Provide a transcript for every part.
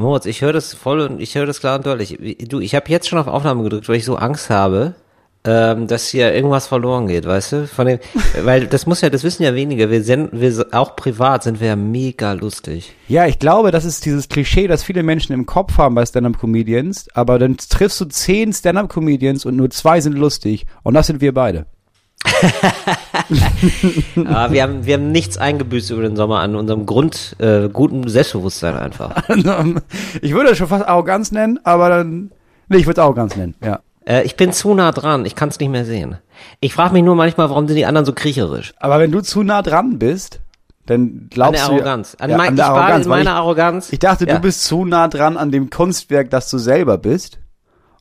Moritz, ich höre das voll und ich höre das klar und deutlich. Du, ich habe jetzt schon auf Aufnahme gedrückt, weil ich so Angst habe, ähm, dass hier irgendwas verloren geht, weißt du? Von den, weil das muss ja, das wissen ja weniger. Wir sind, wir auch privat sind wir ja mega lustig. Ja, ich glaube, das ist dieses Klischee, das viele Menschen im Kopf haben bei Stand-up-Comedians. Aber dann triffst du zehn Stand-up-Comedians und nur zwei sind lustig. Und das sind wir beide. Aber wir haben, wir haben nichts eingebüßt über den Sommer an unserem Grund, äh, guten Selbstbewusstsein einfach. ich würde es schon fast Arroganz nennen, aber dann, nee, ich würde es Arroganz nennen, ja. Äh, ich bin zu nah dran, ich kann es nicht mehr sehen. Ich frage mich nur manchmal, warum sind die anderen so kriecherisch? Aber wenn du zu nah dran bist, dann glaubst an der Arroganz. du an, ja, mein, an der ich Arroganz, war in meiner ich, Arroganz. Ich dachte, ja. du bist zu nah dran an dem Kunstwerk, das du selber bist.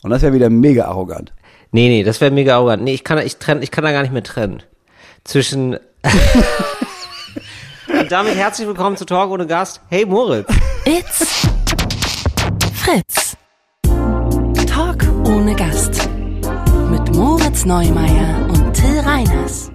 Und das wäre wieder mega arrogant. Nee, nee, das wäre mega arrogant. Nee, ich kann, ich, trenn, ich kann da gar nicht mehr trennen. Zwischen. Und damit herzlich willkommen zu Talk ohne Gast. Hey Moritz. It's Fritz. Talk ohne Gast. Mit Moritz Neumeier und Till Reiners.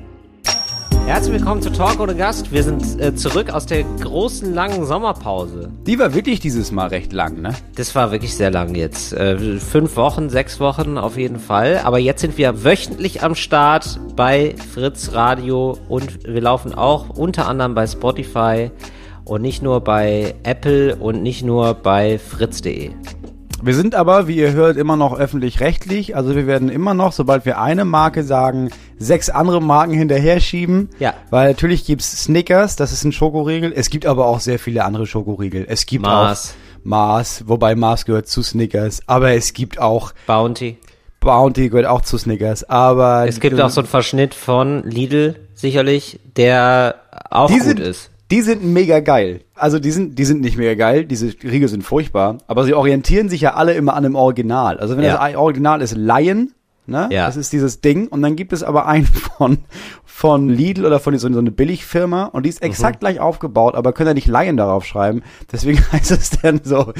Herzlich willkommen zu Talk ohne Gast. Wir sind äh, zurück aus der großen, langen Sommerpause. Die war wirklich dieses Mal recht lang, ne? Das war wirklich sehr lang jetzt. Äh, fünf Wochen, sechs Wochen auf jeden Fall. Aber jetzt sind wir wöchentlich am Start bei Fritz Radio und wir laufen auch unter anderem bei Spotify und nicht nur bei Apple und nicht nur bei fritz.de. Wir sind aber, wie ihr hört, immer noch öffentlich-rechtlich. Also wir werden immer noch, sobald wir eine Marke sagen, sechs andere Marken hinterher schieben. Ja. Weil natürlich gibt's Snickers, das ist ein Schokoriegel. Es gibt aber auch sehr viele andere Schokoriegel. Es gibt Mars. auch Mars, wobei Mars gehört zu Snickers. Aber es gibt auch Bounty. Bounty gehört auch zu Snickers. Aber es gibt auch so einen Verschnitt von Lidl sicherlich, der auch gut sind, ist. Die sind mega geil. Also die sind, die sind nicht mega geil, diese Riegel sind furchtbar, aber sie orientieren sich ja alle immer an dem Original. Also wenn ja. das Original ist Lion, ne? Ja. Das ist dieses Ding. Und dann gibt es aber einen von, von Lidl oder von so, so eine Billigfirma und die ist exakt mhm. gleich aufgebaut, aber können ja nicht Lion darauf schreiben. Deswegen heißt es dann so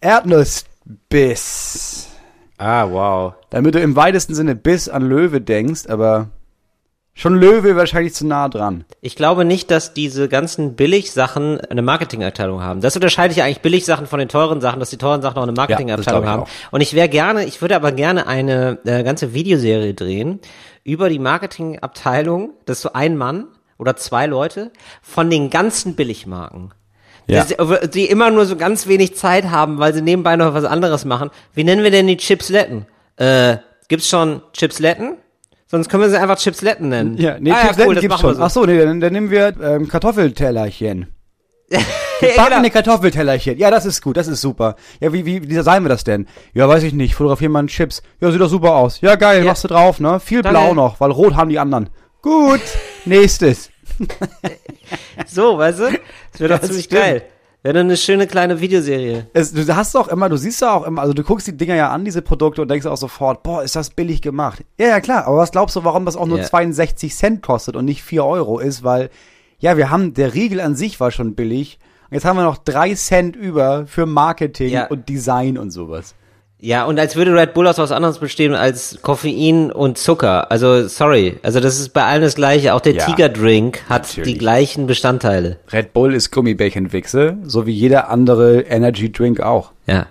Erdnussbiss. Ah, wow. Damit du im weitesten Sinne Biss an Löwe denkst, aber Schon Löwe wahrscheinlich zu nah dran. Ich glaube nicht, dass diese ganzen Billigsachen eine Marketingabteilung haben. Das unterscheidet ja eigentlich Billigsachen von den teuren Sachen, dass die teuren Sachen auch eine Marketingabteilung ja, haben. Auch. Und ich wäre gerne, ich würde aber gerne eine äh, ganze Videoserie drehen über die Marketingabteilung, das ist so ein Mann oder zwei Leute von den ganzen Billigmarken. Ja. Die, die immer nur so ganz wenig Zeit haben, weil sie nebenbei noch was anderes machen. Wie nennen wir denn die Chipsletten? Äh, gibt's schon Chipsletten? Sonst können wir sie einfach Chipsletten nennen. Ja, nee, ah, Chipsletten ja, cool, gibt's schon. So. Ach so, nee, dann, dann nehmen wir ähm, Kartoffeltellerchen. Gebackene genau. Kartoffeltellerchen. Ja, das ist gut, das ist super. Ja, wie, wie, wie designen wir das denn? Ja, weiß ich nicht. Fotografieren mal einen Chips. Ja, sieht doch super aus. Ja, geil, ja. machst du drauf, ne? Viel Danke. blau noch, weil rot haben die anderen. Gut, nächstes. so, weißt du? Das wird doch ziemlich stimmt. geil. Wäre dann eine schöne kleine Videoserie. Es, du hast doch immer, du siehst ja auch immer, also du guckst die Dinger ja an, diese Produkte, und denkst auch sofort, boah, ist das billig gemacht. Ja, ja, klar, aber was glaubst du, warum das auch nur yeah. 62 Cent kostet und nicht 4 Euro ist? Weil, ja, wir haben, der Riegel an sich war schon billig. Und jetzt haben wir noch 3 Cent über für Marketing ja. und Design und sowas. Ja, und als würde Red Bull aus was anderes bestehen als Koffein und Zucker. Also, sorry. Also, das ist bei allen das Gleiche. Auch der ja, Tiger-Drink hat natürlich. die gleichen Bestandteile. Red Bull ist Gummibärchenwichse, so wie jeder andere Energy-Drink auch. Ja.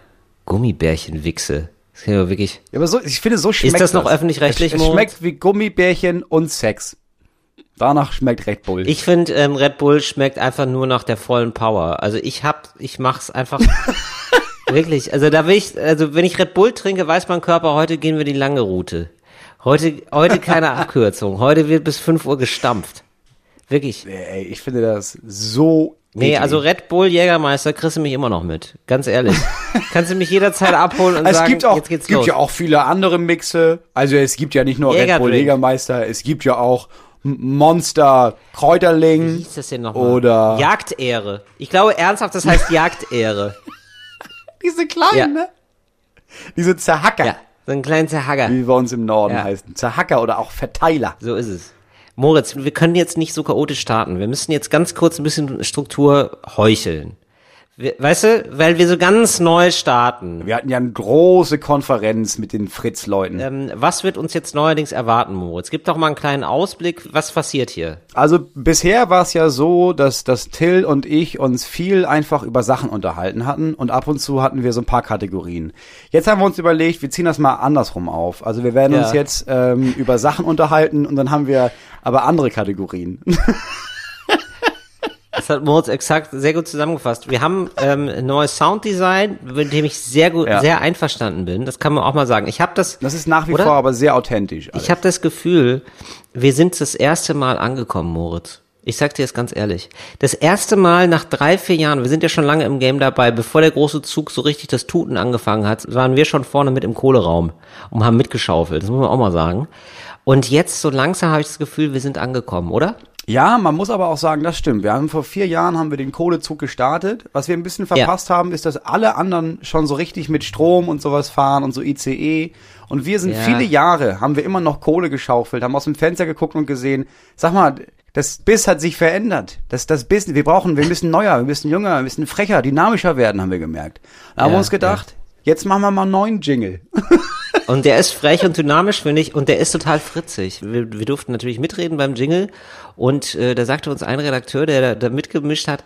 Gummibärchenwichse. Das ist ja wirklich. Ja, aber so, ich finde, so schmeckt Ist das noch öffentlich-rechtlich, Es, es schmeckt wie Gummibärchen und Sex. Danach schmeckt Red Bull. Ich finde, ähm, Red Bull schmeckt einfach nur nach der vollen Power. Also ich hab, ich mach's einfach Wirklich, also da will ich, also wenn ich Red Bull trinke, weiß mein Körper, heute gehen wir die lange Route. Heute, heute keine Abkürzung. Heute wird bis 5 Uhr gestampft. Wirklich. Ey, ich finde das so Nee, eklig. also Red Bull Jägermeister kriegst du mich immer noch mit. Ganz ehrlich. Kannst du mich jederzeit abholen und es sagen, gibt auch, jetzt geht's Es gibt los. ja auch viele andere Mixe. Also es gibt ja nicht nur Red Bull Jägermeister, es gibt ja auch Monster Kräuterling. Wie hieß das denn nochmal? Oder Jagdehre. Ich glaube ernsthaft, das heißt Jagdehre. Diese kleinen, ja. ne? Diese Zerhacker. Ja, so einen kleinen Zerhacker. Wie wir uns im Norden ja. heißen. Zerhacker oder auch Verteiler. So ist es. Moritz, wir können jetzt nicht so chaotisch starten. Wir müssen jetzt ganz kurz ein bisschen Struktur heucheln. Weißt du, weil wir so ganz neu starten. Wir hatten ja eine große Konferenz mit den Fritz-Leuten. Ähm, was wird uns jetzt neuerdings erwarten, Moritz? Gib doch mal einen kleinen Ausblick, was passiert hier? Also bisher war es ja so, dass, dass Till und ich uns viel einfach über Sachen unterhalten hatten und ab und zu hatten wir so ein paar Kategorien. Jetzt haben wir uns überlegt, wir ziehen das mal andersrum auf. Also wir werden ja. uns jetzt ähm, über Sachen unterhalten und dann haben wir aber andere Kategorien. Das hat Moritz exakt sehr gut zusammengefasst. Wir haben ähm, ein neues Sounddesign, mit dem ich sehr gut, ja. sehr einverstanden bin. Das kann man auch mal sagen. Ich habe das. Das ist nach wie oder? vor aber sehr authentisch. Alles. Ich habe das Gefühl, wir sind das erste Mal angekommen, Moritz. Ich sag dir das ganz ehrlich. Das erste Mal nach drei, vier Jahren, wir sind ja schon lange im Game dabei, bevor der große Zug so richtig das Tuten angefangen hat, waren wir schon vorne mit im Kohleraum und haben mitgeschaufelt. Das muss man auch mal sagen. Und jetzt so langsam habe ich das Gefühl, wir sind angekommen, oder? Ja, man muss aber auch sagen, das stimmt. Wir haben vor vier Jahren haben wir den Kohlezug gestartet. Was wir ein bisschen verpasst ja. haben, ist, dass alle anderen schon so richtig mit Strom und sowas fahren und so ICE. Und wir sind ja. viele Jahre, haben wir immer noch Kohle geschaufelt, haben aus dem Fenster geguckt und gesehen, sag mal, das Biss hat sich verändert. Das, das Biss, wir brauchen, wir müssen neuer, wir müssen jünger, wir müssen frecher, dynamischer werden, haben wir gemerkt. Da ja, haben wir uns gedacht, jetzt machen wir mal einen neuen Jingle. Und der ist frech und dynamisch, finde ich, und der ist total fritzig. Wir, wir durften natürlich mitreden beim Jingle und äh, da sagte uns ein Redakteur, der da mitgemischt hat,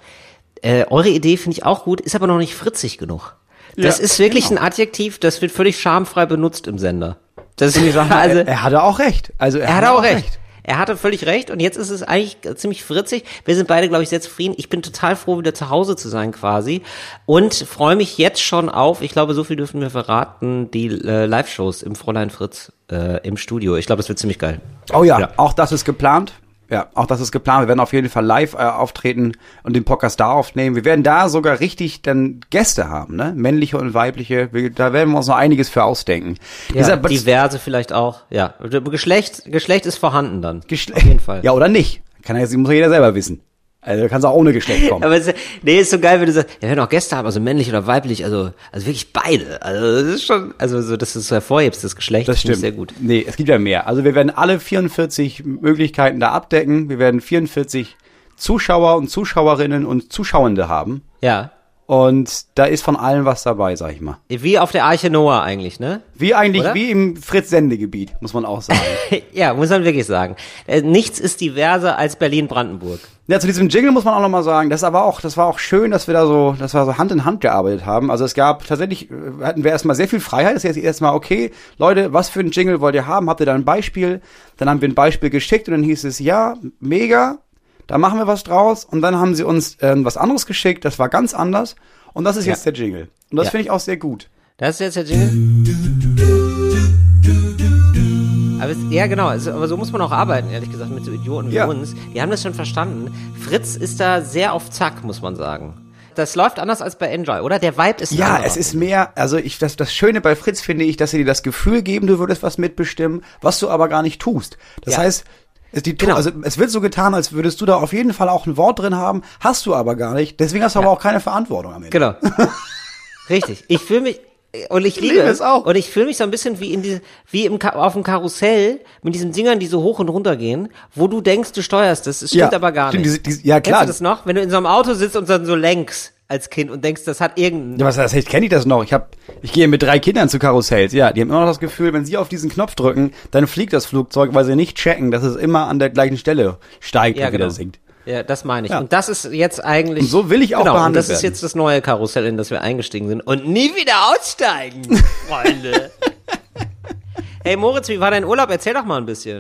äh, eure Idee finde ich auch gut, ist aber noch nicht fritzig genug. Das ja, ist wirklich genau. ein Adjektiv, das wird völlig schamfrei benutzt im Sender. Das ist, also, er, er hatte auch recht. Also er, er hatte auch recht. recht. Er hatte völlig recht und jetzt ist es eigentlich ziemlich fritzig. Wir sind beide, glaube ich, sehr zufrieden. Ich bin total froh, wieder zu Hause zu sein quasi und freue mich jetzt schon auf, ich glaube, so viel dürfen wir verraten, die äh, Live-Shows im Fräulein Fritz äh, im Studio. Ich glaube, es wird ziemlich geil. Oh ja, ja, auch das ist geplant. Ja, auch das ist geplant. Wir werden auf jeden Fall live äh, auftreten und den Podcast da aufnehmen. Wir werden da sogar richtig dann Gäste haben, ne? Männliche und weibliche. Wir, da werden wir uns noch einiges für ausdenken. Ja, Dieser, diverse vielleicht auch. Ja, Geschlecht, Geschlecht ist vorhanden dann. Geschlecht. Auf jeden Fall. Ja, oder nicht. Kann ja, muss ja jeder selber wissen. Also kannst auch ohne Geschlecht kommen. Aber es, nee, ist so geil, wenn du sagst, ja, wir werden auch Gäste haben, also männlich oder weiblich, also, also wirklich beide. Also das ist schon, also so, dass du es hervorhebst, das Geschlecht, das stimmt. sehr gut. Nee, es gibt ja mehr. Also wir werden alle 44 Möglichkeiten da abdecken. Wir werden 44 Zuschauer und Zuschauerinnen und Zuschauende haben. Ja. Und da ist von allem was dabei, sag ich mal. Wie auf der Arche Noah eigentlich, ne? Wie eigentlich, Oder? wie im Fritz-Sendegebiet, muss man auch sagen. ja, muss man wirklich sagen. Äh, nichts ist diverser als Berlin-Brandenburg. Ja, zu diesem Jingle muss man auch nochmal sagen, das aber auch, das war auch schön, dass wir da so, dass wir so Hand in Hand gearbeitet haben. Also es gab tatsächlich, äh, hatten wir erstmal sehr viel Freiheit. Das ist jetzt erstmal, okay, Leute, was für ein Jingle wollt ihr haben? Habt ihr da ein Beispiel? Dann haben wir ein Beispiel geschickt und dann hieß es, ja, mega, da machen wir was draus. Und dann haben sie uns äh, was anderes geschickt, das war ganz anders. Und das ist ja. jetzt der Jingle. Und das ja. finde ich auch sehr gut. Das ist jetzt der Jingle. Aber es, ja, genau. Aber so muss man auch arbeiten, ehrlich gesagt, mit so Idioten wie ja. uns. Die haben das schon verstanden. Fritz ist da sehr auf Zack, muss man sagen. Das läuft anders als bei Enjoy, oder? Der Vibe ist Ja, es ist mehr, also ich, das, das Schöne bei Fritz finde ich, dass sie dir das Gefühl geben, du würdest was mitbestimmen, was du aber gar nicht tust. Das ja. heißt, die, genau. also, es wird so getan, als würdest du da auf jeden Fall auch ein Wort drin haben, hast du aber gar nicht. Deswegen hast du ja. aber auch keine Verantwortung am Ende. Genau. Richtig. Ich fühle mich, und ich liebe, liebe es auch. Und ich fühle mich so ein bisschen wie in die, wie im auf dem Karussell mit diesen Dingern, die so hoch und runter gehen, wo du denkst, du steuerst das. Es stimmt ja, aber gar nicht. Diese, diese, ja klar. Kennst du das noch? Wenn du in so einem Auto sitzt und dann so lenkst als Kind und denkst, das hat irgendein. Ja, was das heißt, kenne ich das noch? Ich hab, ich gehe mit drei Kindern zu Karussells. Ja, die haben immer noch das Gefühl, wenn sie auf diesen Knopf drücken, dann fliegt das Flugzeug, weil sie nicht checken, dass es immer an der gleichen Stelle steigt ja, und genau. wieder sinkt. Ja, das meine ich. Ja. Und das ist jetzt eigentlich. Und so will ich auch genau, behandelt und das ist jetzt das neue Karussell, in das wir eingestiegen sind. Und nie wieder aussteigen, Freunde. hey Moritz, wie war dein Urlaub? Erzähl doch mal ein bisschen.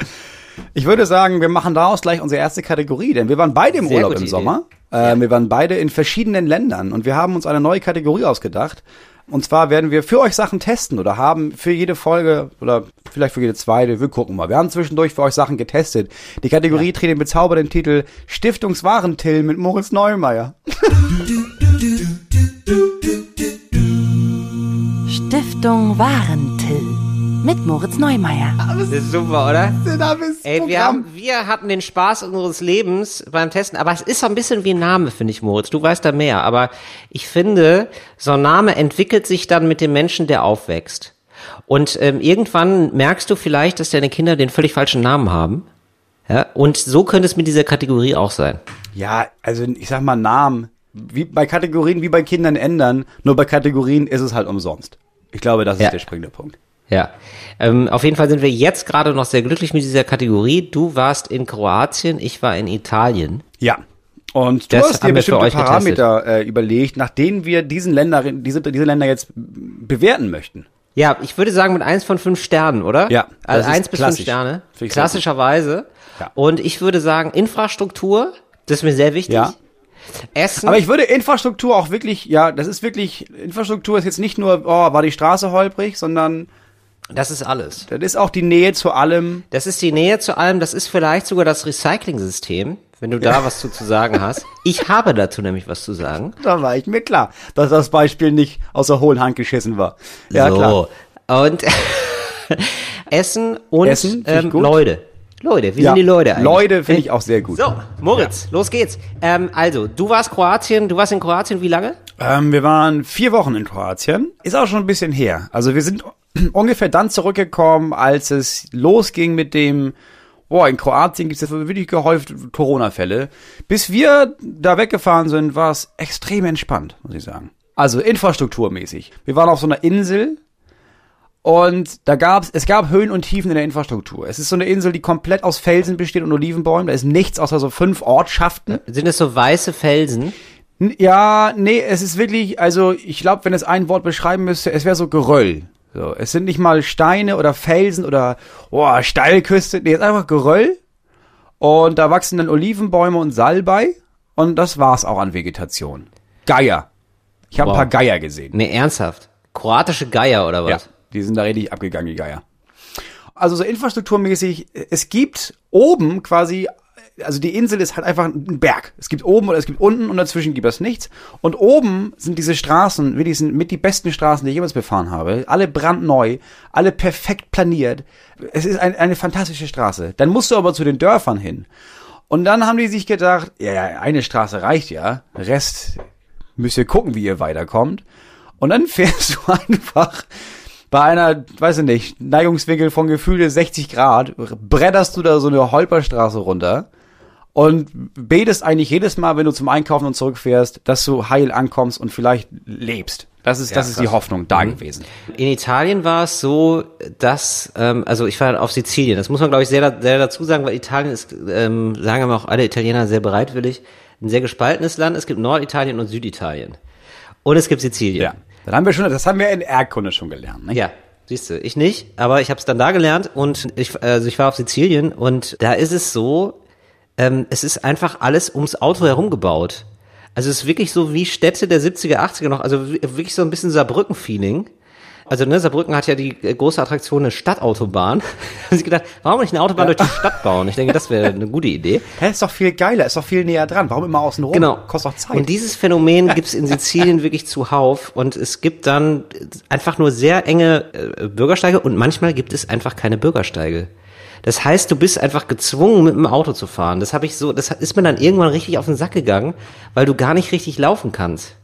Ich würde sagen, wir machen daraus gleich unsere erste Kategorie, denn wir waren beide im Sehr Urlaub im Idee. Sommer. Äh, Wir waren beide in verschiedenen Ländern und wir haben uns eine neue Kategorie ausgedacht. Und zwar werden wir für euch Sachen testen oder haben für jede Folge oder vielleicht für jede zweite, wir gucken mal. Wir haben zwischendurch für euch Sachen getestet. Die Kategorie ja. trägt den bezaubernden Titel Stiftungswarentil mit Moritz Neumeier. Stiftung Warentil mit Moritz Neumeier. Das ist super, oder? Ey, wir, haben, wir hatten den Spaß unseres Lebens beim Testen, aber es ist so ein bisschen wie ein Name, finde ich, Moritz. Du weißt da mehr, aber ich finde, so ein Name entwickelt sich dann mit dem Menschen, der aufwächst. Und ähm, irgendwann merkst du vielleicht, dass deine Kinder den völlig falschen Namen haben. Ja, und so könnte es mit dieser Kategorie auch sein. Ja, also ich sag mal Namen wie bei Kategorien wie bei Kindern ändern, nur bei Kategorien ist es halt umsonst. Ich glaube, das ist ja. der springende Punkt. Ja, ähm, auf jeden Fall sind wir jetzt gerade noch sehr glücklich mit dieser Kategorie. Du warst in Kroatien, ich war in Italien. Ja. Und du das hast dir bestimmte Parameter äh, überlegt, nach denen wir diesen Länder, diese, diese Länder jetzt bewerten möchten. Ja, ich würde sagen mit eins von fünf Sternen, oder? Ja. Also eins bis fünf Sterne. Klassischerweise. Ja. Und ich würde sagen, Infrastruktur, das ist mir sehr wichtig. Ja. Essen. Aber ich würde Infrastruktur auch wirklich, ja, das ist wirklich, Infrastruktur ist jetzt nicht nur, oh, war die Straße holprig, sondern das ist alles. Das ist auch die Nähe zu allem. Das ist die Nähe zu allem. Das ist vielleicht sogar das Recycling-System, wenn du da ja. was zu, zu sagen hast. Ich habe dazu nämlich was zu sagen. Da war ich mir klar, dass das Beispiel nicht aus der hohlen Hand geschissen war. Ja, so. klar. Und Essen und Essen, ähm, Leute. Leute, wie ja, sind die Leute eigentlich? Leute finde ich auch sehr gut. So, Moritz, ja. los geht's. Ähm, also, du warst Kroatien, du warst in Kroatien wie lange? Ähm, wir waren vier Wochen in Kroatien. Ist auch schon ein bisschen her. Also wir sind ungefähr dann zurückgekommen, als es losging mit dem, boah, in Kroatien gibt es jetzt wirklich gehäuft Corona-Fälle. Bis wir da weggefahren sind, war es extrem entspannt, muss ich sagen. Also infrastrukturmäßig. Wir waren auf so einer Insel und da gab's, es gab Höhen und Tiefen in der Infrastruktur. Es ist so eine Insel, die komplett aus Felsen besteht und Olivenbäumen. Da ist nichts außer so fünf Ortschaften. Sind es so weiße Felsen? Ja, nee, es ist wirklich, also ich glaube, wenn es ein Wort beschreiben müsste, es wäre so Geröll. So, es sind nicht mal Steine oder Felsen oder oh, Steilküste, nee, es ist einfach Geröll. Und da wachsen dann Olivenbäume und Salbei und das war's auch an Vegetation. Geier. Ich habe wow. ein paar Geier gesehen. Nee, ernsthaft. Kroatische Geier oder was? Ja, die sind da richtig abgegangen, die Geier. Also so infrastrukturmäßig, es gibt oben quasi also die Insel ist halt einfach ein Berg. Es gibt oben oder es gibt unten und dazwischen gibt es nichts. Und oben sind diese Straßen, wirklich sind mit die besten Straßen, die ich jemals befahren habe. Alle brandneu, alle perfekt planiert. Es ist ein, eine fantastische Straße. Dann musst du aber zu den Dörfern hin. Und dann haben die sich gedacht, ja, ja, eine Straße reicht ja. Rest müsst ihr gucken, wie ihr weiterkommt. Und dann fährst du einfach bei einer, weiß ich nicht, Neigungswinkel von gefühlte 60 Grad, bretterst du da so eine Holperstraße runter und betest eigentlich jedes Mal, wenn du zum Einkaufen und zurückfährst, dass du heil ankommst und vielleicht lebst. Das ist, ja, das ist die Hoffnung da mhm. gewesen. In Italien war es so, dass, ähm, also ich war auf Sizilien. Das muss man, glaube ich, sehr, sehr dazu sagen, weil Italien ist, ähm, sagen wir auch alle Italiener sehr bereitwillig, ein sehr gespaltenes Land. Es gibt Norditalien und Süditalien. Und es gibt Sizilien. Ja, das haben wir schon, das haben wir in Erdkunde schon gelernt. Ne? Ja, Siehst du, ich nicht, aber ich habe es dann da gelernt und ich, also ich war auf Sizilien und da ist es so, ähm, es ist einfach alles ums Auto herum gebaut. Also es ist wirklich so wie Städte der 70er, 80er noch, also wirklich so ein bisschen Saarbrücken-Feeling. Also ne, Saarbrücken hat ja die äh, große Attraktion eine Stadtautobahn. da haben sie gedacht, warum nicht eine Autobahn ja. durch die Stadt bauen? Ich denke, das wäre eine gute Idee. Hä, ist doch viel geiler, ist doch viel näher dran. Warum immer außen rum? Genau. Kostet doch Zeit. Und dieses Phänomen gibt's in Sizilien wirklich zuhauf und es gibt dann einfach nur sehr enge äh, Bürgersteige und manchmal gibt es einfach keine Bürgersteige. Das heißt, du bist einfach gezwungen, mit dem Auto zu fahren. Das habe ich so, das ist mir dann irgendwann richtig auf den Sack gegangen, weil du gar nicht richtig laufen kannst.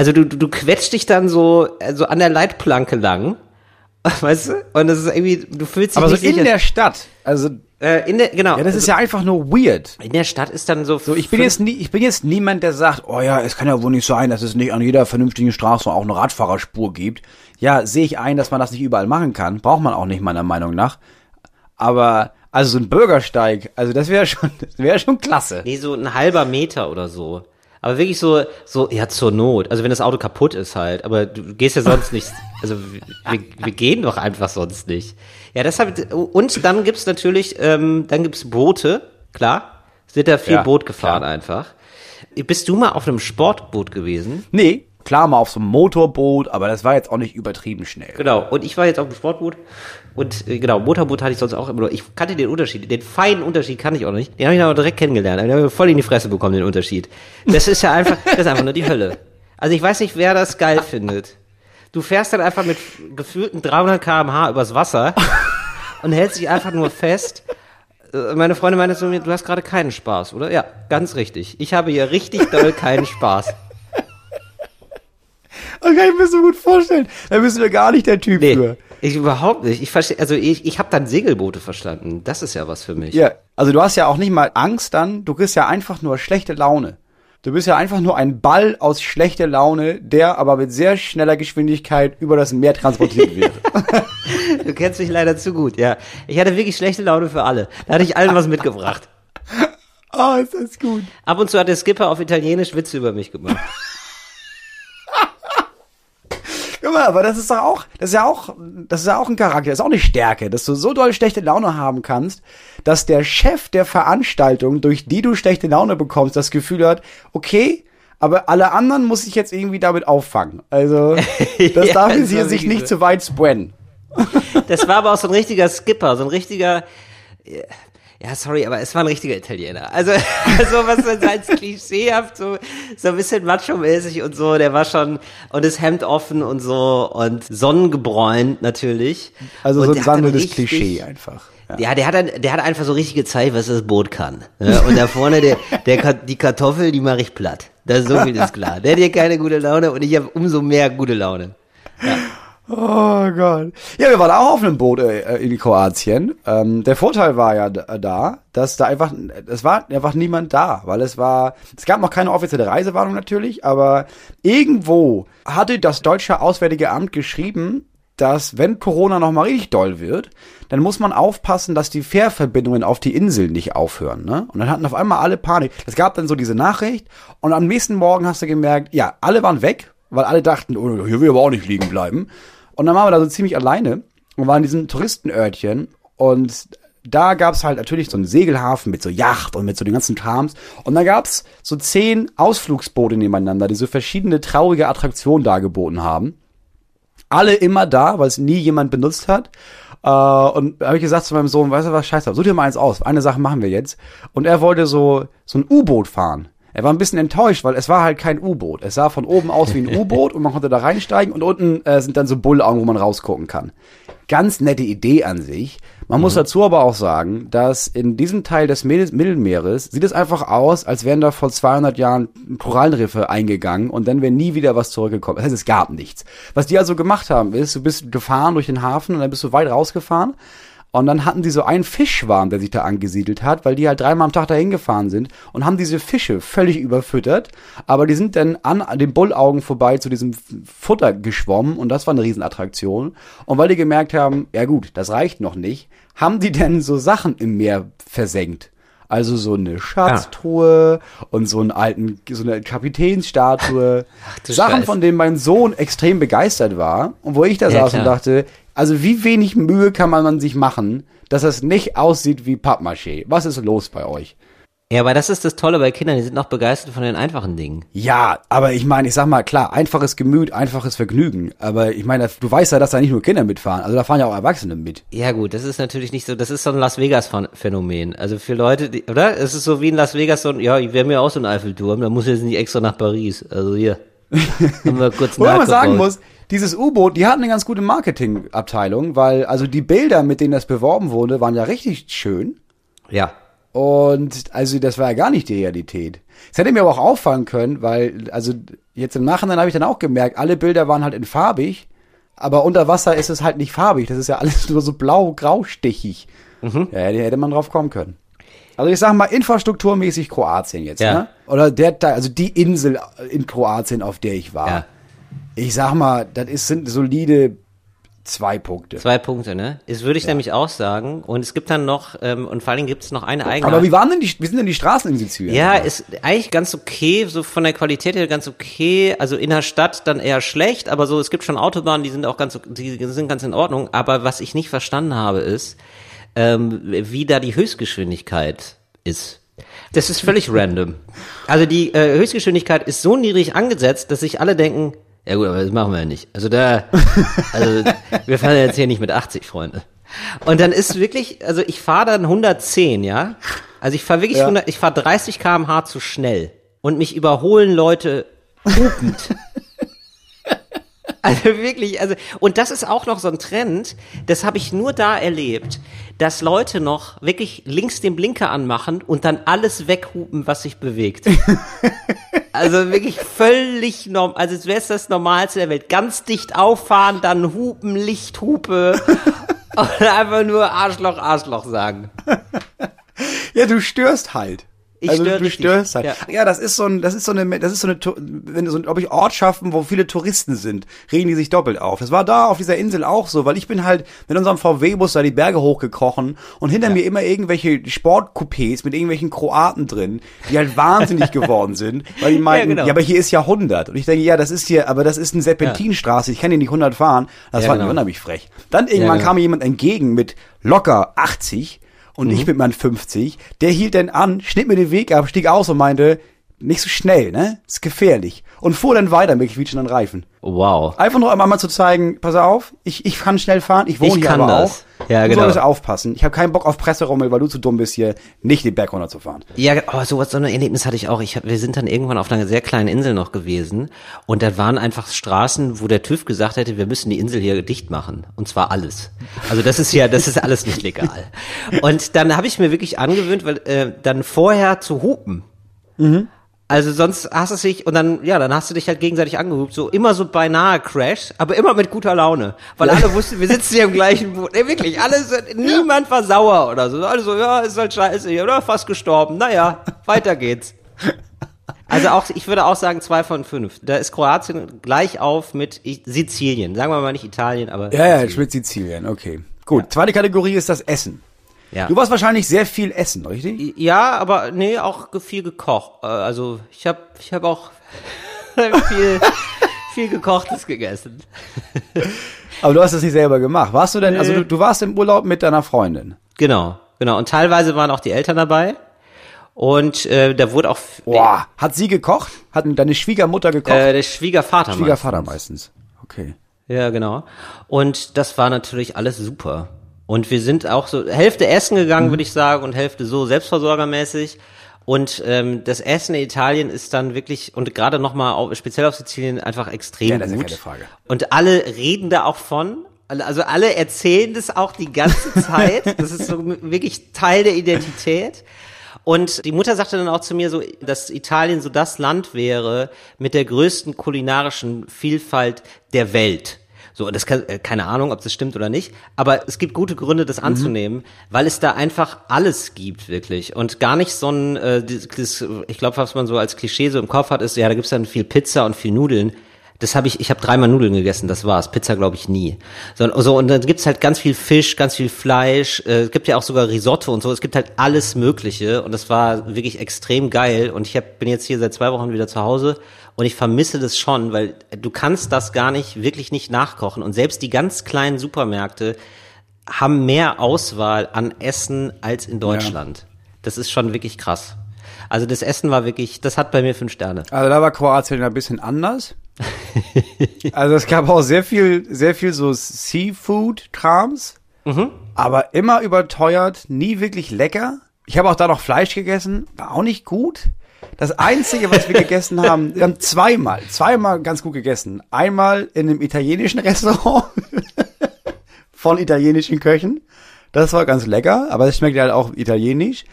Also du, du, du quetscht dich dann so, so an der Leitplanke lang. Weißt du? Und das ist irgendwie, du fühlst dich Aber so in sicher. der Stadt. Also äh, in der, genau. Ja, das ist ja einfach nur weird. In der Stadt ist dann so. So, ich bin jetzt nie, ich bin jetzt niemand, der sagt, oh ja, es kann ja wohl nicht sein, dass es nicht an jeder vernünftigen Straße auch eine Radfahrerspur gibt. Ja, sehe ich ein, dass man das nicht überall machen kann. Braucht man auch nicht meiner Meinung nach. Aber also so ein Bürgersteig, also das wäre schon, das wäre schon klasse. Nee, so ein halber Meter oder so. Aber wirklich so, so, ja, zur Not. Also wenn das Auto kaputt ist halt, aber du gehst ja sonst nicht, also wir, wir gehen doch einfach sonst nicht. Ja, deshalb, und dann gibt's natürlich, ähm, dann gibt's Boote, klar, sind da viel ja, Boot gefahren klar. einfach. Bist du mal auf einem Sportboot gewesen? Nee, klar mal auf so einem Motorboot, aber das war jetzt auch nicht übertrieben schnell. Genau, und ich war jetzt auf dem Sportboot und äh, genau, Motorboot hatte ich sonst auch immer nur. Ich kannte den Unterschied, den feinen Unterschied kann ich auch nicht. Den habe ich aber direkt kennengelernt. Den habe ich voll in die Fresse bekommen, den Unterschied. Das ist ja einfach, das ist einfach nur die Hölle. Also ich weiß nicht, wer das geil findet. Du fährst dann einfach mit gefühlten 300 km/h übers Wasser und hältst dich einfach nur fest. Äh, meine Freundin meinte zu mir, du hast gerade keinen Spaß, oder? Ja, ganz richtig. Ich habe hier richtig doll keinen Spaß. Das kann ich mir so gut vorstellen. Da bist du ja gar nicht der Typ nee. für. Ich überhaupt nicht. Ich verstehe, also ich, ich habe dann Segelboote verstanden. Das ist ja was für mich. Ja, also du hast ja auch nicht mal Angst dann, du kriegst ja einfach nur schlechte Laune. Du bist ja einfach nur ein Ball aus schlechter Laune, der aber mit sehr schneller Geschwindigkeit über das Meer transportiert wird. du kennst mich leider zu gut, ja. Ich hatte wirklich schlechte Laune für alle. Da hatte ich allen was mitgebracht. Oh, ist das gut. Ab und zu hat der Skipper auf Italienisch Witze über mich gemacht. Guck mal, aber das ist doch auch, das ist ja auch, das ist ja auch ein Charakter, das ist auch eine Stärke, dass du so doll schlechte Laune haben kannst, dass der Chef der Veranstaltung, durch die du schlechte Laune bekommst, das Gefühl hat, okay, aber alle anderen muss ich jetzt irgendwie damit auffangen. Also, das ja, darf hier sich nicht zu weit spreaden. das war aber auch so ein richtiger Skipper, so ein richtiger, ja, sorry, aber es war ein richtiger Italiener. Also, also was man als klischeehaft so, so ein bisschen macho-mäßig und so, der war schon, und das Hemd offen und so, und sonnengebräunt natürlich. Also so ein sammelndes Klischee einfach. Ja. der hat dann, der hat einfach so richtig gezeigt, was das Boot kann. Ja, und da vorne, der, der, die Kartoffel, die mache ich platt. Das ist so viel ist klar. Der hat hier keine gute Laune und ich habe umso mehr gute Laune. Ja. Oh Gott. Ja, wir waren auch auf einem Boot äh, in Kroatien. Ähm, der Vorteil war ja da, dass da einfach, es war einfach niemand da, weil es war, es gab noch keine offizielle Reisewarnung natürlich, aber irgendwo hatte das deutsche Auswärtige Amt geschrieben, dass wenn Corona nochmal richtig doll wird, dann muss man aufpassen, dass die Fährverbindungen auf die Insel nicht aufhören. Ne? Und dann hatten auf einmal alle Panik. Es gab dann so diese Nachricht und am nächsten Morgen hast du gemerkt, ja, alle waren weg, weil alle dachten, oh, hier will aber auch nicht liegen bleiben. Und dann waren wir da so ziemlich alleine und waren in diesem Touristenörtchen und da gab's halt natürlich so einen Segelhafen mit so Yacht und mit so den ganzen Krams. Und da gab's so zehn Ausflugsboote nebeneinander, die so verschiedene traurige Attraktionen dargeboten haben. Alle immer da, weil es nie jemand benutzt hat. Äh, und habe ich gesagt zu meinem Sohn, weißt du was, scheiße, such dir mal eins aus. Eine Sache machen wir jetzt. Und er wollte so, so ein U-Boot fahren. Er war ein bisschen enttäuscht, weil es war halt kein U-Boot. Es sah von oben aus wie ein U-Boot und man konnte da reinsteigen und unten äh, sind dann so Bullaugen, wo man rausgucken kann. Ganz nette Idee an sich. Man mhm. muss dazu aber auch sagen, dass in diesem Teil des Mittelmeeres sieht es einfach aus, als wären da vor 200 Jahren Korallenriffe eingegangen und dann wäre nie wieder was zurückgekommen. Das heißt, es gab nichts. Was die also gemacht haben, ist, du bist gefahren durch den Hafen und dann bist du weit rausgefahren und dann hatten die so einen Fischschwarm, der sich da angesiedelt hat, weil die halt dreimal am Tag dahin gefahren sind und haben diese Fische völlig überfüttert. Aber die sind dann an den Bullaugen vorbei zu diesem Futter geschwommen und das war eine Riesenattraktion. Und weil die gemerkt haben, ja gut, das reicht noch nicht, haben die denn so Sachen im Meer versenkt. Also so eine Schatztruhe ah. und so einen alten, so eine Kapitänsstatue. Ach, Sachen, Scheiß. von denen mein Sohn extrem begeistert war. Und wo ich da ja, saß klar. und dachte, also wie wenig Mühe kann man sich machen, dass es nicht aussieht wie Pappmaché? Was ist los bei euch? Ja, aber das ist das Tolle bei Kindern, die sind noch begeistert von den einfachen Dingen. Ja, aber ich meine, ich sag mal, klar, einfaches Gemüt, einfaches Vergnügen. Aber ich meine, du weißt ja, dass da nicht nur Kinder mitfahren, also da fahren ja auch Erwachsene mit. Ja gut, das ist natürlich nicht so, das ist so ein Las Vegas-Phänomen. Also für Leute, die, oder? Es ist so wie in Las Vegas so ein, ja, wir haben ja auch so einen Eiffelturm, da muss jetzt nicht extra nach Paris. Also hier. haben wir kurz Wo man sagen muss, dieses U-Boot, die hatten eine ganz gute Marketingabteilung, weil also die Bilder, mit denen das beworben wurde, waren ja richtig schön. Ja. Und also das war ja gar nicht die Realität. Es hätte mir aber auch auffallen können, weil also jetzt im Nachhinein habe ich dann auch gemerkt, alle Bilder waren halt in farbig, aber unter Wasser ist es halt nicht farbig. Das ist ja alles nur so blau-grau-stichig. Mhm. Ja, hätte man drauf kommen können. Also ich sag mal infrastrukturmäßig Kroatien jetzt, ja. ne? Oder der also die Insel in Kroatien, auf der ich war. Ja. Ich sag mal, das ist, sind solide zwei Punkte. Zwei Punkte, ne? Das würde ich ja. nämlich auch sagen. Und es gibt dann noch, ähm, und vor allem gibt es noch eine eigene. Aber wie waren denn die, wie sind denn die Straßen in Sizilien? Ja, ist eigentlich ganz okay, so von der Qualität her ganz okay. Also in der Stadt dann eher schlecht, aber so, es gibt schon Autobahnen, die sind auch ganz, die sind ganz in Ordnung. Aber was ich nicht verstanden habe, ist, ähm, wie da die Höchstgeschwindigkeit ist. Das ist völlig random. Also die äh, Höchstgeschwindigkeit ist so niedrig angesetzt, dass sich alle denken, ja gut, aber das machen wir ja nicht. Also da, also wir fahren jetzt hier nicht mit 80, Freunde. Und dann ist wirklich, also ich fahre dann 110, ja. Also ich fahre wirklich ja. 100, ich fahre 30 km/h zu schnell und mich überholen Leute hupend. Also wirklich, also und das ist auch noch so ein Trend, das habe ich nur da erlebt, dass Leute noch wirklich links den Blinker anmachen und dann alles weghupen, was sich bewegt. also wirklich völlig normal, also es wäre das Normalste der Welt. Ganz dicht auffahren, dann hupen, Lichthupe und einfach nur Arschloch, Arschloch sagen. Ja, du störst halt. Ich also störe du störst halt. Ja. ja. das ist so ein, das ist so eine, das ist so eine, wenn du so, ob ich Ortschaften, wo viele Touristen sind, regen die sich doppelt auf. Das war da auf dieser Insel auch so, weil ich bin halt mit unserem VW-Bus da die Berge hochgekrochen und hinter ja. mir immer irgendwelche Sportcoupés mit irgendwelchen Kroaten drin, die halt wahnsinnig geworden sind, weil die meinten, ja, genau. ja, aber hier ist ja 100. Und ich denke, ja, das ist hier, aber das ist eine Serpentinstraße, ich kann hier nicht 100 fahren. Das war genau. unheimlich frech. Dann irgendwann genau. kam mir jemand entgegen mit locker 80 und mhm. ich mit meinen 50, der hielt dann an, schnitt mir den Weg ab, stieg aus und meinte, nicht so schnell, ne? Ist gefährlich. Und fuhr dann weiter mit quietschenden Reifen. Wow. Einfach nur einmal zu zeigen, pass auf, ich, ich kann schnell fahren, ich wohne ich hier aber das. auch. Ja, du genau. solltest aufpassen. Ich habe keinen Bock auf Presserummel, weil du zu dumm bist, hier nicht den Berg runterzufahren. Ja, oh, sowas, so ein Erlebnis hatte ich auch. Ich hab, wir sind dann irgendwann auf einer sehr kleinen Insel noch gewesen und da waren einfach Straßen, wo der TÜV gesagt hätte, wir müssen die Insel hier dicht machen. Und zwar alles. Also das ist ja, das ist alles nicht legal. Und dann habe ich mir wirklich angewöhnt, weil äh, dann vorher zu hupen. Mhm. Also sonst hast du dich und dann ja, dann hast du dich halt gegenseitig angehubt, so immer so beinahe Crash, aber immer mit guter Laune, weil alle wussten, wir sitzen hier im gleichen Boot. Nee, wirklich, alles niemand war sauer oder so. Alle so, ja, ist halt scheiße oder fast gestorben. Naja, weiter geht's. Also auch, ich würde auch sagen zwei von fünf. Da ist Kroatien gleich auf mit Sizilien. Sagen wir mal nicht Italien, aber. Ja, Sizilien. ja, mit Sizilien, okay. Gut. Ja. Zweite Kategorie ist das Essen. Ja. Du warst wahrscheinlich sehr viel essen, richtig? Ja, aber nee, auch viel gekocht. Äh, also ich habe ich hab auch viel, viel gekochtes gegessen. aber du hast das nicht selber gemacht. Warst du denn, also du, du warst im Urlaub mit deiner Freundin? Genau, genau. Und teilweise waren auch die Eltern dabei. Und äh, da wurde auch. Boah, hat sie gekocht? Hat deine Schwiegermutter gekocht? Äh, der Schwiegervater. Schwiegervater meistens. meistens. Okay. Ja, genau. Und das war natürlich alles super. Und wir sind auch so Hälfte essen gegangen, mhm. würde ich sagen, und Hälfte so selbstversorgermäßig. Und ähm, das Essen in Italien ist dann wirklich und gerade nochmal speziell auf Sizilien einfach extrem ja, das gut. Ist ja keine Frage. Und alle reden da auch von. Also alle erzählen das auch die ganze Zeit. Das ist so wirklich Teil der Identität. Und die Mutter sagte dann auch zu mir so, dass Italien so das Land wäre mit der größten kulinarischen Vielfalt der Welt. So, das kann, äh, keine Ahnung, ob das stimmt oder nicht, aber es gibt gute Gründe, das mhm. anzunehmen, weil es da einfach alles gibt, wirklich. Und gar nicht so ein, äh, dieses, ich glaube, was man so als Klischee so im Kopf hat, ist, ja, da gibt's dann viel Pizza und viel Nudeln. Das habe ich, ich habe dreimal Nudeln gegessen, das war's. Pizza glaube ich nie. So, so, und dann gibt's halt ganz viel Fisch, ganz viel Fleisch. Äh, es gibt ja auch sogar Risotto und so. Es gibt halt alles Mögliche und das war wirklich extrem geil. Und ich hab, bin jetzt hier seit zwei Wochen wieder zu Hause und ich vermisse das schon, weil du kannst das gar nicht, wirklich nicht nachkochen. Und selbst die ganz kleinen Supermärkte haben mehr Auswahl an Essen als in Deutschland. Ja. Das ist schon wirklich krass. Also das Essen war wirklich, das hat bei mir fünf Sterne. Also da war Kroatien ein bisschen anders. also es gab auch sehr viel, sehr viel so Seafood-Krams, mhm. aber immer überteuert, nie wirklich lecker. Ich habe auch da noch Fleisch gegessen, war auch nicht gut. Das Einzige, was wir gegessen haben, wir haben zweimal, zweimal ganz gut gegessen. Einmal in einem italienischen Restaurant von italienischen Köchen. Das war ganz lecker, aber es schmeckt halt auch italienisch.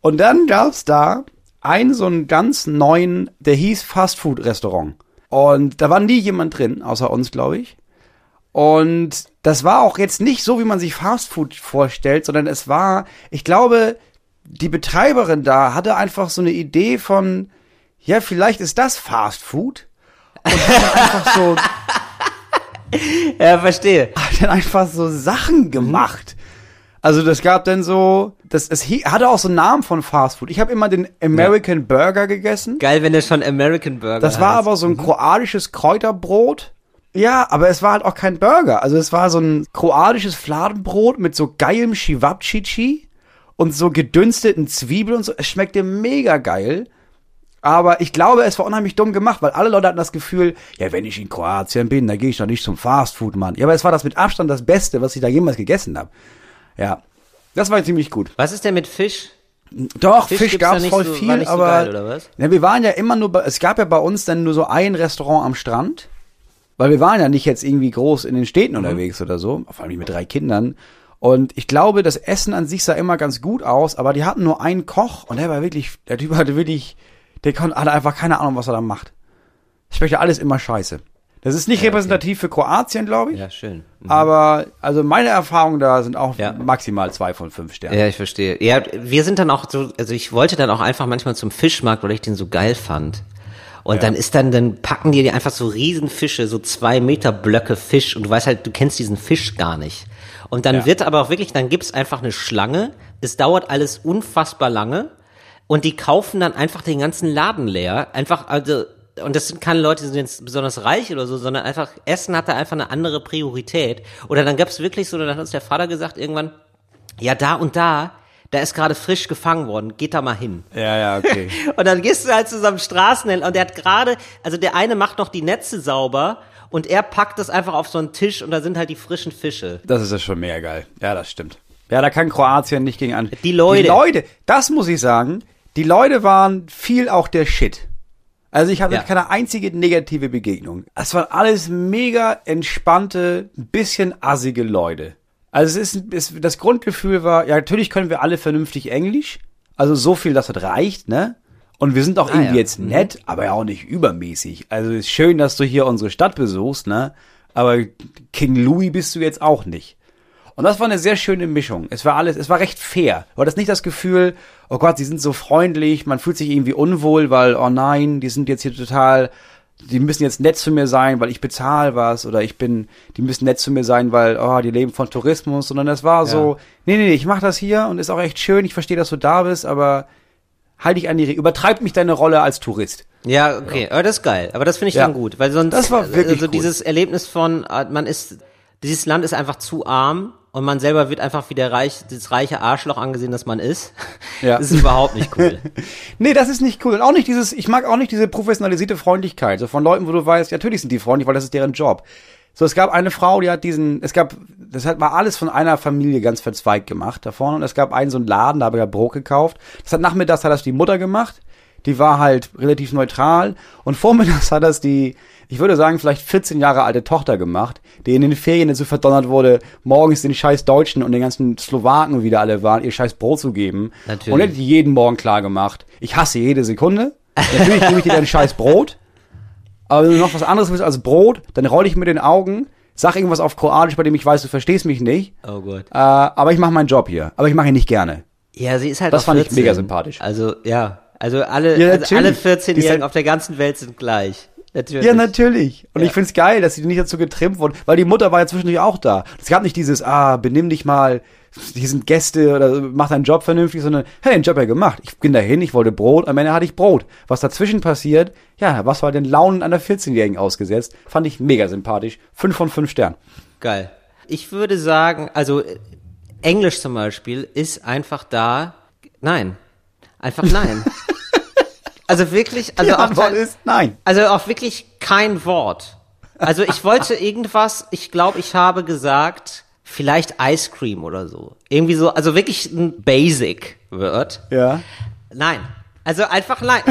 Und dann gab's da einen so einen ganz neuen, der hieß Fast Food Restaurant. Und da war nie jemand drin, außer uns, glaube ich. Und das war auch jetzt nicht so, wie man sich Fast Food vorstellt, sondern es war, ich glaube, die Betreiberin da hatte einfach so eine Idee von, ja, vielleicht ist das Fast Food. Und hat dann einfach so. ja, verstehe. Hat dann einfach so Sachen gemacht. Also das gab dann so, das es hatte auch so einen Namen von Fast Food. Ich habe immer den American ja. Burger gegessen. Geil, wenn der schon American Burger. Das war heißt. aber so ein mhm. kroatisches Kräuterbrot. Ja, aber es war halt auch kein Burger. Also es war so ein kroatisches Fladenbrot mit so geilem Chivapchichi und so gedünsteten Zwiebeln und so. Es schmeckte mega geil. Aber ich glaube, es war unheimlich dumm gemacht, weil alle Leute hatten das Gefühl, ja, wenn ich in Kroatien bin, dann gehe ich doch nicht zum Fastfood, Mann. Ja, aber es war das mit Abstand das Beste, was ich da jemals gegessen habe. Ja, das war ziemlich gut. Was ist denn mit Fisch? Doch, Fisch, Fisch gab's voll so, viel, aber so geil, ja, wir waren ja immer nur, bei, es gab ja bei uns dann nur so ein Restaurant am Strand, weil wir waren ja nicht jetzt irgendwie groß in den Städten mhm. unterwegs oder so, vor allem mit drei Kindern. Und ich glaube, das Essen an sich sah immer ganz gut aus, aber die hatten nur einen Koch und der war wirklich, der Typ hatte wirklich, der konnte, hatte einfach keine Ahnung, was er da macht. Schmeckte alles immer scheiße. Das ist nicht ja, repräsentativ okay. für Kroatien, glaube ich. Ja, schön. Mhm. Aber also meine Erfahrungen da sind auch ja. maximal zwei von fünf Sternen. Ja, ich verstehe. Ja, wir sind dann auch so, also ich wollte dann auch einfach manchmal zum Fischmarkt, weil ich den so geil fand. Und ja. dann ist dann, dann packen die dir einfach so Riesenfische, so zwei Meter Blöcke Fisch und du weißt halt, du kennst diesen Fisch gar nicht. Und dann ja. wird aber auch wirklich, dann gibt's einfach eine Schlange. Es dauert alles unfassbar lange. Und die kaufen dann einfach den ganzen Laden leer. Einfach, also, und das sind keine Leute, die sind jetzt besonders reich oder so, sondern einfach, Essen hatte einfach eine andere Priorität. Oder dann gab's wirklich so, dann hat uns der Vater gesagt irgendwann, ja, da und da, da ist gerade frisch gefangen worden, geht da mal hin. Ja, ja, okay. und dann gehst du halt zu so einem Straßenhändler und der hat gerade, also der eine macht noch die Netze sauber und er packt das einfach auf so einen Tisch und da sind halt die frischen Fische. Das ist ja schon mega geil. Ja, das stimmt. Ja, da kann Kroatien nicht gegen an. Die Leute. Die Leute, das muss ich sagen, die Leute waren viel auch der Shit. Also ich hatte ja. keine einzige negative Begegnung. Es waren alles mega entspannte, bisschen assige Leute. Also es ist, es, das Grundgefühl war, ja natürlich können wir alle vernünftig Englisch. Also so viel, dass das reicht, ne? Und wir sind auch ah, irgendwie ja. jetzt mhm. nett, aber ja auch nicht übermäßig. Also ist schön, dass du hier unsere Stadt besuchst, ne? Aber King Louis bist du jetzt auch nicht. Und das war eine sehr schöne Mischung. Es war alles, es war recht fair. Du hattest nicht das Gefühl, oh Gott, sie sind so freundlich, man fühlt sich irgendwie unwohl, weil, oh nein, die sind jetzt hier total, die müssen jetzt nett zu mir sein, weil ich bezahle was, oder ich bin, die müssen nett zu mir sein, weil, oh, die leben von Tourismus, sondern es war ja. so, nee, nee, nee, ich mach das hier und ist auch echt schön, ich verstehe, dass du da bist, aber halt dich an die, übertreib mich deine Rolle als Tourist. Ja, okay, aber das ist geil. Aber das finde ich ja. dann gut, weil sonst, das war wirklich also dieses Erlebnis von, äh, man ist, dieses Land ist einfach zu arm und man selber wird einfach wie der reich, das reiche Arschloch angesehen, dass man ist. Ja. Das ist überhaupt nicht cool. nee, das ist nicht cool. Und auch nicht dieses, ich mag auch nicht diese professionalisierte Freundlichkeit, so von Leuten, wo du weißt, ja, natürlich sind die freundlich, weil das ist deren Job. So, es gab eine Frau, die hat diesen, es gab, das hat mal alles von einer Familie ganz verzweigt gemacht da vorne. Und es gab einen so einen Laden, da habe ich ja Brot gekauft. Das hat nachmittags hat das die Mutter gemacht. Die war halt relativ neutral. Und vormittags hat das die, ich würde sagen, vielleicht 14 Jahre alte Tochter gemacht, die in den Ferien dazu verdonnert wurde, morgens den scheiß Deutschen und den ganzen Slowaken, wie da alle waren, ihr scheiß Brot zu geben. Natürlich. Und hätte die jeden Morgen klar gemacht, ich hasse jede Sekunde. Natürlich gebe ich dir dein scheiß Brot. Aber wenn du noch was anderes willst als Brot, dann roll ich mit den Augen, sag irgendwas auf Kroatisch, bei dem ich weiß, du verstehst mich nicht. Oh Gott. Äh, aber ich mache meinen Job hier. Aber ich mache ihn nicht gerne. Ja, sie ist halt Das fand 14. ich mega sympathisch. Also, ja. Also alle, ja, also alle 14-Jährigen halt auf der ganzen Welt sind gleich. Natürlich. Ja, natürlich. Und ja. ich find's geil, dass sie nicht dazu getrimmt wurden, weil die Mutter war ja zwischendurch auch da. Es gab nicht dieses, ah, benimm dich mal, hier sind Gäste oder mach deinen Job vernünftig, sondern, hey, den Job ja gemacht. Ich bin dahin, ich wollte Brot, am Ende hatte ich Brot. Was dazwischen passiert, ja, was war den Launen einer 14-Jährigen ausgesetzt, fand ich mega sympathisch. Fünf von fünf Sternen. Geil. Ich würde sagen, also Englisch zum Beispiel ist einfach da, nein. Einfach nein. Also wirklich, also Die Antwort auch, ist nein. Also auch wirklich kein Wort. Also ich wollte irgendwas, ich glaube, ich habe gesagt, vielleicht Ice Cream oder so. Irgendwie so, also wirklich ein Basic Word. Ja. Nein. Also einfach nein.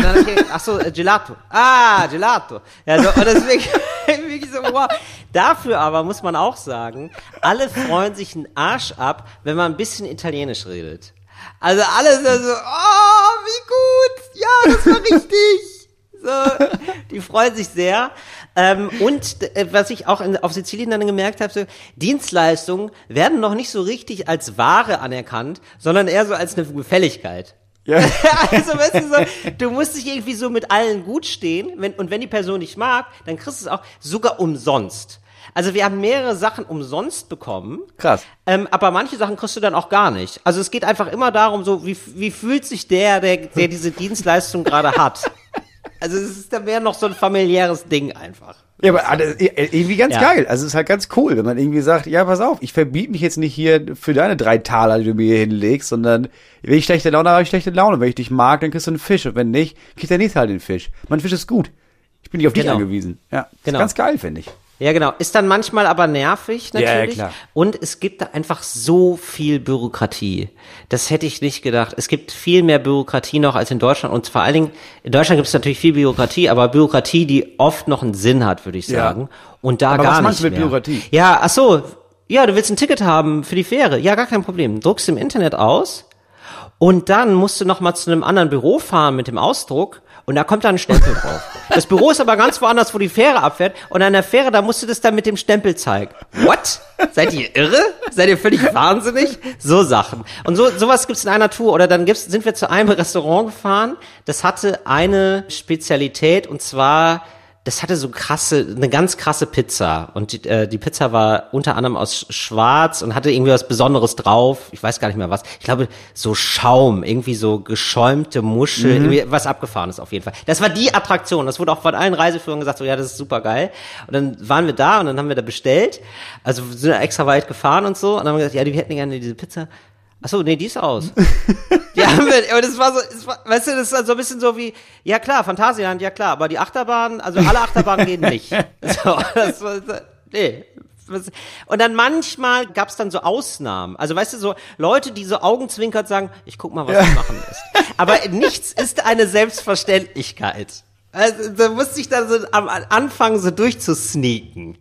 ach so, äh, Gelato. Ah, Gelato. Ja, so, und wirklich, wirklich so, wow. Dafür aber muss man auch sagen, alle freuen sich einen Arsch ab, wenn man ein bisschen Italienisch redet. Also alle sind so, oh, wie gut, ja, das war richtig. So, die freuen sich sehr. Ähm, und äh, was ich auch in, auf Sizilien dann gemerkt habe, so, Dienstleistungen werden noch nicht so richtig als Ware anerkannt, sondern eher so als eine Gefälligkeit. Ja. also weißt du so, du musst dich irgendwie so mit allen gut stehen, wenn, und wenn die Person dich mag, dann kriegst du es auch sogar umsonst. Also wir haben mehrere Sachen umsonst bekommen. Krass. Ähm, aber manche Sachen kriegst du dann auch gar nicht. Also es geht einfach immer darum, so wie, wie fühlt sich der, der, der diese Dienstleistung gerade hat. Also es ist dann mehr noch so ein familiäres Ding einfach. Ja, aber also, irgendwie ganz ja. geil. Also es ist halt ganz cool, wenn man irgendwie sagt, ja, pass auf, ich verbiete mich jetzt nicht hier für deine drei Taler, die du mir hier hinlegst, sondern wenn ich schlechte Laune habe, ich schlechte Laune. Wenn ich dich mag, dann kriegst du einen Fisch. Und wenn nicht, kriegt er nicht halt den Fisch. Mein Fisch ist gut. Ich bin nicht auf dich genau. angewiesen. Ja, genau. ganz geil, finde ich. Ja, genau. Ist dann manchmal aber nervig, natürlich. Ja, klar. Und es gibt da einfach so viel Bürokratie. Das hätte ich nicht gedacht. Es gibt viel mehr Bürokratie noch als in Deutschland. Und vor allen Dingen, in Deutschland gibt es natürlich viel Bürokratie, aber Bürokratie, die oft noch einen Sinn hat, würde ich sagen. Ja. Und da aber gar was nicht. Was meinst du mit mehr. Bürokratie? Ja, ach so. Ja, du willst ein Ticket haben für die Fähre. Ja, gar kein Problem. Druckst im Internet aus. Und dann musst du noch mal zu einem anderen Büro fahren mit dem Ausdruck und da kommt dann ein Stempel drauf. Das Büro ist aber ganz woanders, wo die Fähre abfährt und an der Fähre, da musst du das dann mit dem Stempel zeigen. What? Seid ihr irre? Seid ihr völlig wahnsinnig? So Sachen. Und so sowas gibt's in einer Tour oder dann gibt's sind wir zu einem Restaurant gefahren, das hatte eine Spezialität und zwar das hatte so krasse, eine ganz krasse Pizza. Und die, äh, die Pizza war unter anderem aus Schwarz und hatte irgendwie was Besonderes drauf. Ich weiß gar nicht mehr was. Ich glaube, so Schaum, irgendwie so geschäumte Muschel, mhm. irgendwie was abgefahrenes auf jeden Fall. Das war die Attraktion. Das wurde auch von allen Reiseführern gesagt, so ja, das ist super geil. Und dann waren wir da und dann haben wir da bestellt. Also sind extra weit gefahren und so. Und dann haben wir gesagt, ja, die hätten gerne diese Pizza. Ach so, nee, die ist aus. die haben wir, aber das war so, das war, weißt du, das ist so ein bisschen so wie, ja klar, Phantasialand, ja klar, aber die Achterbahn, also alle Achterbahnen gehen nicht. So, das war, nee. Und dann manchmal gab's dann so Ausnahmen. Also weißt du, so Leute, die so augenzwinkert sagen, ich guck mal, was du machen lässt. Aber nichts ist eine Selbstverständlichkeit. Also, da musste ich dann so am Anfang so durchzusneaken.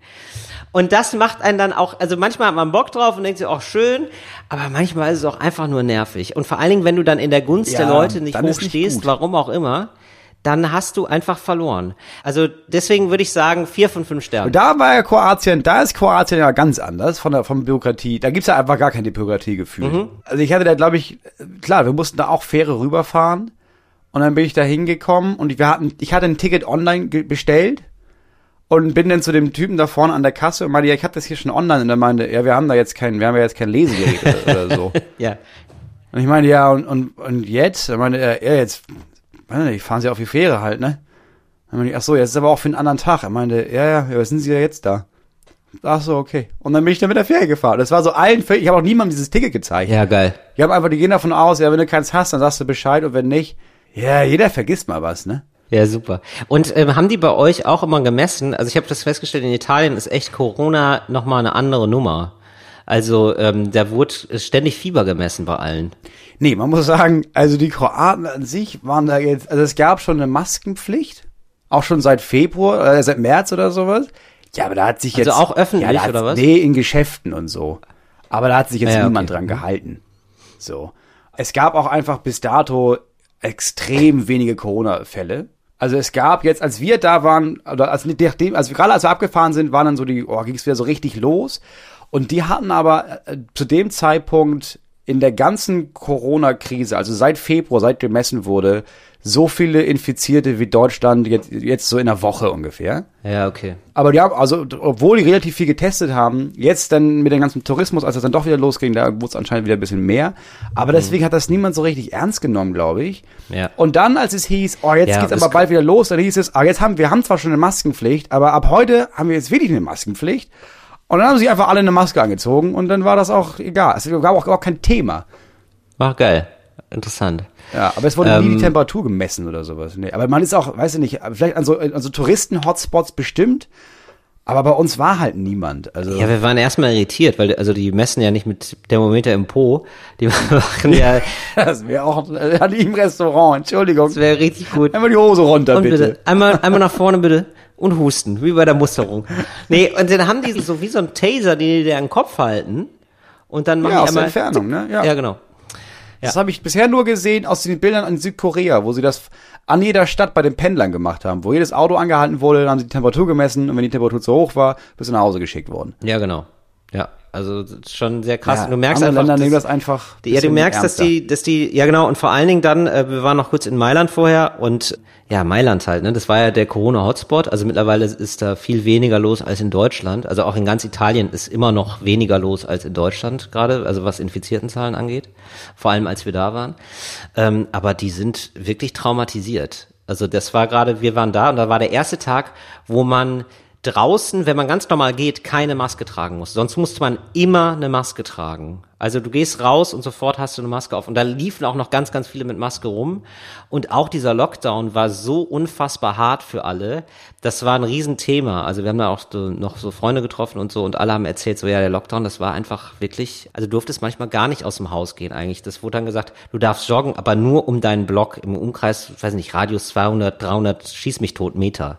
Und das macht einen dann auch, also manchmal hat man Bock drauf und denkt sich auch schön, aber manchmal ist es auch einfach nur nervig. Und vor allen Dingen, wenn du dann in der Gunst ja, der Leute nicht hochstehst, nicht warum auch immer, dann hast du einfach verloren. Also deswegen würde ich sagen, vier von fünf Sternen. Da war ja Kroatien, da ist Kroatien ja ganz anders von der von Bürokratie. Da gibt's ja einfach gar keine Bürokratiegefühl. Mhm. Also ich hatte da, glaube ich, klar, wir mussten da auch Fähre rüberfahren. Und dann bin ich da hingekommen und wir hatten, ich hatte ein Ticket online bestellt und bin dann zu dem Typen da vorne an der Kasse und meinte, ja, ich habe das hier schon online. Und er meinte, ja, wir haben da jetzt kein, wir haben ja jetzt kein Lesegerät oder, oder so. ja. Und ich meinte, ja, und, und, und jetzt? Er meinte, ja, jetzt, ich fahren Sie auf die Fähre halt, ne? Dann meinte ich, ach so, jetzt ist aber auch für einen anderen Tag. Er meinte, ja, ja, ja, was sind Sie ja jetzt da? Ach so, okay. Und dann bin ich dann mit der Fähre gefahren. Das war so allen, ich habe auch niemandem dieses Ticket gezeigt. Ja, geil. Ich habe einfach, die gehen davon aus, ja, wenn du keins hast, dann sagst du Bescheid und wenn nicht, ja, jeder vergisst mal was, ne? Ja, super. Und ähm, haben die bei euch auch immer gemessen? Also ich habe das festgestellt, in Italien ist echt Corona nochmal eine andere Nummer. Also ähm, da wurde ständig Fieber gemessen bei allen. Nee, man muss sagen, also die Kroaten an sich waren da jetzt, also es gab schon eine Maskenpflicht, auch schon seit Februar, äh, seit März oder sowas. Ja, aber da hat sich also jetzt... Also auch öffentlich ja, oder was? Nee, in Geschäften und so. Aber da hat sich jetzt ja, niemand okay. dran gehalten. So. Es gab auch einfach bis dato extrem wenige Corona-Fälle. Also es gab jetzt, als wir da waren, oder als nachdem, also gerade als wir abgefahren sind, waren dann so die, oh, ging es wieder so richtig los. Und die hatten aber äh, zu dem Zeitpunkt in der ganzen Corona-Krise, also seit Februar, seit gemessen wurde, so viele Infizierte wie Deutschland jetzt, jetzt so in einer Woche ungefähr. Ja, okay. Aber die haben, also, obwohl die relativ viel getestet haben, jetzt dann mit dem ganzen Tourismus, als es dann doch wieder losging, da wurde es anscheinend wieder ein bisschen mehr. Aber mhm. deswegen hat das niemand so richtig ernst genommen, glaube ich. Ja. Und dann, als es hieß, oh, jetzt ja, geht's aber bald wieder los, dann hieß es, ah, jetzt haben, wir haben zwar schon eine Maskenpflicht, aber ab heute haben wir jetzt wirklich eine Maskenpflicht. Und dann haben sie einfach alle eine Maske angezogen und dann war das auch egal. Es gab auch, auch kein Thema. War geil. Interessant. Ja, aber es wurde ähm, nie die ähm, Temperatur gemessen oder sowas. Nee, aber man ist auch, weiß ich nicht, vielleicht an so, an so Touristen-Hotspots bestimmt, aber bei uns war halt niemand. Also ja, wir waren erstmal irritiert, weil also die messen ja nicht mit Thermometer im Po. Die machen ja. das wäre auch ja, im Restaurant, Entschuldigung. Das wäre richtig gut. Einmal die Hose runter, bitte. bitte. Einmal, einmal nach vorne, bitte. Und husten, wie bei der Musterung. Nee, und dann haben die so wie so ein Taser, die dir an den Kopf halten. Und dann machen ja, die aus einmal. Der Entfernung, ne? Ja, ja genau. Das habe ich bisher nur gesehen aus den Bildern in Südkorea, wo sie das an jeder Stadt bei den Pendlern gemacht haben. Wo jedes Auto angehalten wurde, dann haben sie die Temperatur gemessen und wenn die Temperatur zu hoch war, bist du nach Hause geschickt worden. Ja, genau. Ja, also schon sehr krass. Ja, du merkst einfach, Länder dass, nehmen das einfach. Ja, du merkst, ernster. dass die, dass die, ja genau. Und vor allen Dingen dann, äh, wir waren noch kurz in Mailand vorher und ja, Mailand halt. Ne, das war ja der Corona-Hotspot. Also mittlerweile ist da viel weniger los als in Deutschland. Also auch in ganz Italien ist immer noch weniger los als in Deutschland gerade. Also was Infiziertenzahlen angeht. Vor allem als wir da waren. Ähm, aber die sind wirklich traumatisiert. Also das war gerade, wir waren da und da war der erste Tag, wo man draußen, wenn man ganz normal geht, keine Maske tragen muss. Sonst musste man immer eine Maske tragen. Also du gehst raus und sofort hast du eine Maske auf. Und da liefen auch noch ganz, ganz viele mit Maske rum. Und auch dieser Lockdown war so unfassbar hart für alle. Das war ein Riesenthema. Also wir haben da auch so, noch so Freunde getroffen und so und alle haben erzählt, so ja, der Lockdown, das war einfach wirklich, also du durftest manchmal gar nicht aus dem Haus gehen eigentlich. Das wurde dann gesagt, du darfst joggen, aber nur um deinen Block im Umkreis, weiß nicht, Radius 200, 300, schieß mich tot Meter.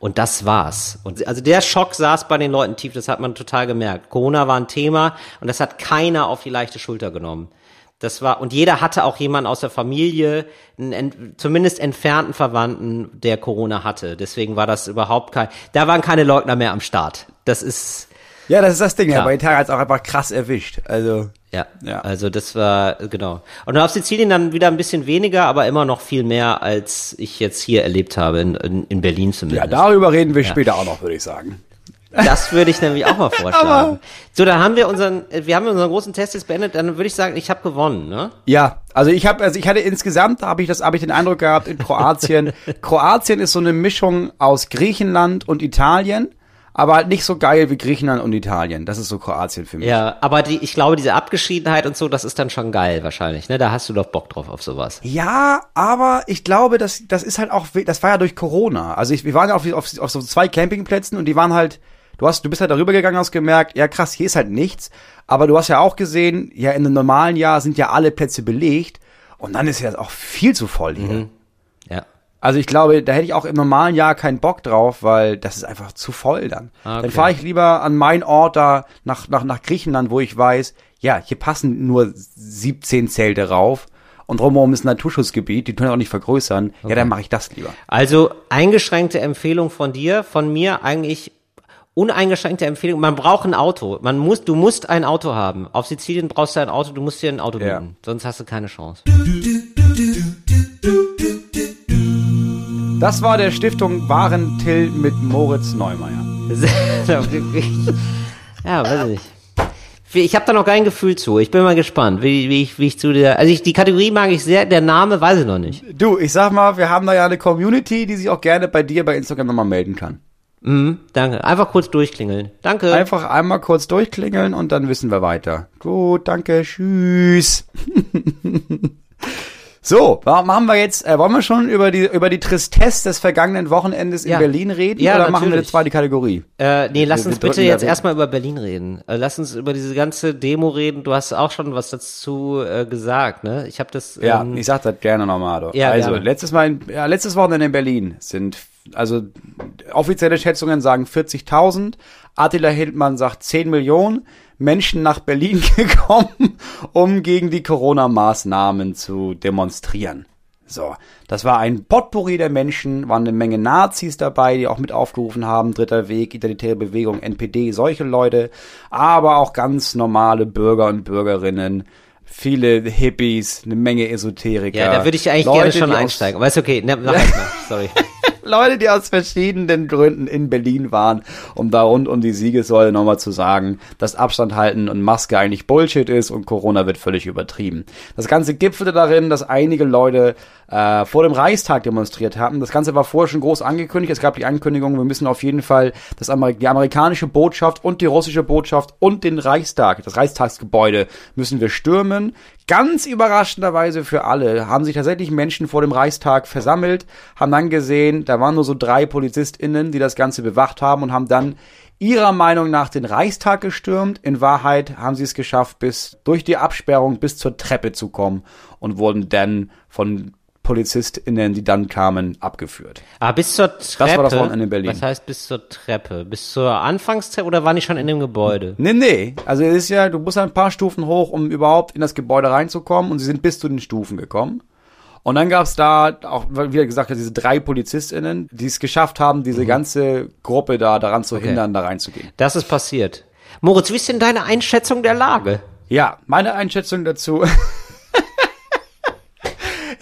Und das war's. Und also der Schock saß bei den Leuten tief, das hat man total gemerkt. Corona war ein Thema und das hat keiner auf die leichte Schulter genommen. Das war, und jeder hatte auch jemanden aus der Familie, einen, zumindest entfernten Verwandten, der Corona hatte. Deswegen war das überhaupt kein, da waren keine Leugner mehr am Start. Das ist. Ja, das ist das Ding. Ja, bei Italien hat es auch einfach krass erwischt. Also. Ja, ja, also das war, genau. Und auf Sizilien dann wieder ein bisschen weniger, aber immer noch viel mehr, als ich jetzt hier erlebt habe, in, in, in Berlin zumindest. Ja, darüber reden wir ja. später auch noch, würde ich sagen. Das würde ich nämlich auch mal vorschlagen. so, dann haben wir unseren, wir haben unseren großen Test jetzt beendet. Dann würde ich sagen, ich habe gewonnen, ne? Ja, also ich habe, also ich hatte insgesamt habe ich das, habe ich den Eindruck gehabt in Kroatien. Kroatien ist so eine Mischung aus Griechenland und Italien aber halt nicht so geil wie Griechenland und Italien. Das ist so Kroatien für mich. Ja, aber die, ich glaube, diese Abgeschiedenheit und so, das ist dann schon geil wahrscheinlich, ne? Da hast du doch Bock drauf auf sowas. Ja, aber ich glaube, das, das ist halt auch, das war ja durch Corona. Also ich, wir waren ja auf, auf, auf so zwei Campingplätzen und die waren halt, du hast, du bist halt darüber gegangen, hast gemerkt, ja krass, hier ist halt nichts. Aber du hast ja auch gesehen, ja, in einem normalen Jahr sind ja alle Plätze belegt und dann ist ja auch viel zu voll hier. Mhm. Ja. Also ich glaube, da hätte ich auch im normalen Jahr keinen Bock drauf, weil das ist einfach zu voll dann. Ah, okay. Dann fahre ich lieber an meinen Ort da nach, nach, nach Griechenland, wo ich weiß, ja, hier passen nur 17 Zelte rauf und drumherum ist ein Naturschutzgebiet, die können auch nicht vergrößern. Okay. Ja, dann mache ich das lieber. Also eingeschränkte Empfehlung von dir, von mir eigentlich uneingeschränkte Empfehlung. Man braucht ein Auto. Man muss, du musst ein Auto haben. Auf Sizilien brauchst du ein Auto, du musst dir ein Auto mieten. Ja. Sonst hast du keine Chance. Das war der Stiftung Warentil mit Moritz Neumeier. ja, weiß ich. Ich habe da noch kein Gefühl zu. Ich bin mal gespannt, wie, wie, ich, wie ich zu der. Also ich, die Kategorie mag ich sehr, der Name weiß ich noch nicht. Du, ich sag mal, wir haben da ja eine Community, die sich auch gerne bei dir bei Instagram nochmal melden kann. Mhm, danke. Einfach kurz durchklingeln. Danke. Einfach einmal kurz durchklingeln und dann wissen wir weiter. Gut, danke, tschüss. So, machen wir jetzt, äh, wollen wir schon über die, über die Tristesse des vergangenen Wochenendes in ja. Berlin reden? Ja, oder natürlich. machen wir jetzt zweite Kategorie? Äh, nee, lass wir, uns bitte jetzt erstmal über Berlin reden. Äh, lass uns über diese ganze Demo reden. Du hast auch schon was dazu äh, gesagt, ne? Ich habe das. Ähm, ja, ich sag das gerne nochmal. Doch. Ja, also, gerne. letztes Mal, in, ja, letztes Wochenende in Berlin sind, also offizielle Schätzungen sagen 40.000. Attila Hildmann sagt 10 Millionen. Menschen nach Berlin gekommen, um gegen die Corona-Maßnahmen zu demonstrieren. So, das war ein Potpourri der Menschen, waren eine Menge Nazis dabei, die auch mit aufgerufen haben, Dritter Weg, Identitäre Bewegung, NPD, solche Leute, aber auch ganz normale Bürger und Bürgerinnen, viele Hippies, eine Menge Esoteriker. Ja, da würde ich eigentlich Leute, gerne schon einsteigen, aber ist okay, ne, mach erst mal, sorry. Leute, die aus verschiedenen Gründen in Berlin waren, um da rund um die Siegessäule nochmal zu sagen, dass Abstand halten und Maske eigentlich Bullshit ist und Corona wird völlig übertrieben. Das Ganze gipfelte darin, dass einige Leute äh, vor dem Reichstag demonstriert haben. Das Ganze war vorher schon groß angekündigt. Es gab die Ankündigung, wir müssen auf jeden Fall das Amer die amerikanische Botschaft und die russische Botschaft und den Reichstag, das Reichstagsgebäude müssen wir stürmen. Ganz überraschenderweise für alle haben sich tatsächlich Menschen vor dem Reichstag versammelt, haben dann gesehen, da waren nur so drei PolizistInnen, die das Ganze bewacht haben und haben dann ihrer Meinung nach den Reichstag gestürmt. In Wahrheit haben sie es geschafft, bis durch die Absperrung bis zur Treppe zu kommen und wurden dann von PolizistInnen, die dann kamen, abgeführt. Ah, bis zur Treppe? Das war das Wochenende in Berlin. Was heißt bis zur Treppe? Bis zur Anfangstreppe oder waren die schon in dem Gebäude? Nee, nee. Also es ist ja, du musst ein paar Stufen hoch, um überhaupt in das Gebäude reinzukommen und sie sind bis zu den Stufen gekommen. Und dann gab's da auch, wie gesagt, diese drei PolizistInnen, die es geschafft haben, diese mhm. ganze Gruppe da daran zu okay. hindern, da reinzugehen. Das ist passiert. Moritz, wie ist denn deine Einschätzung der Lage? Ja, meine Einschätzung dazu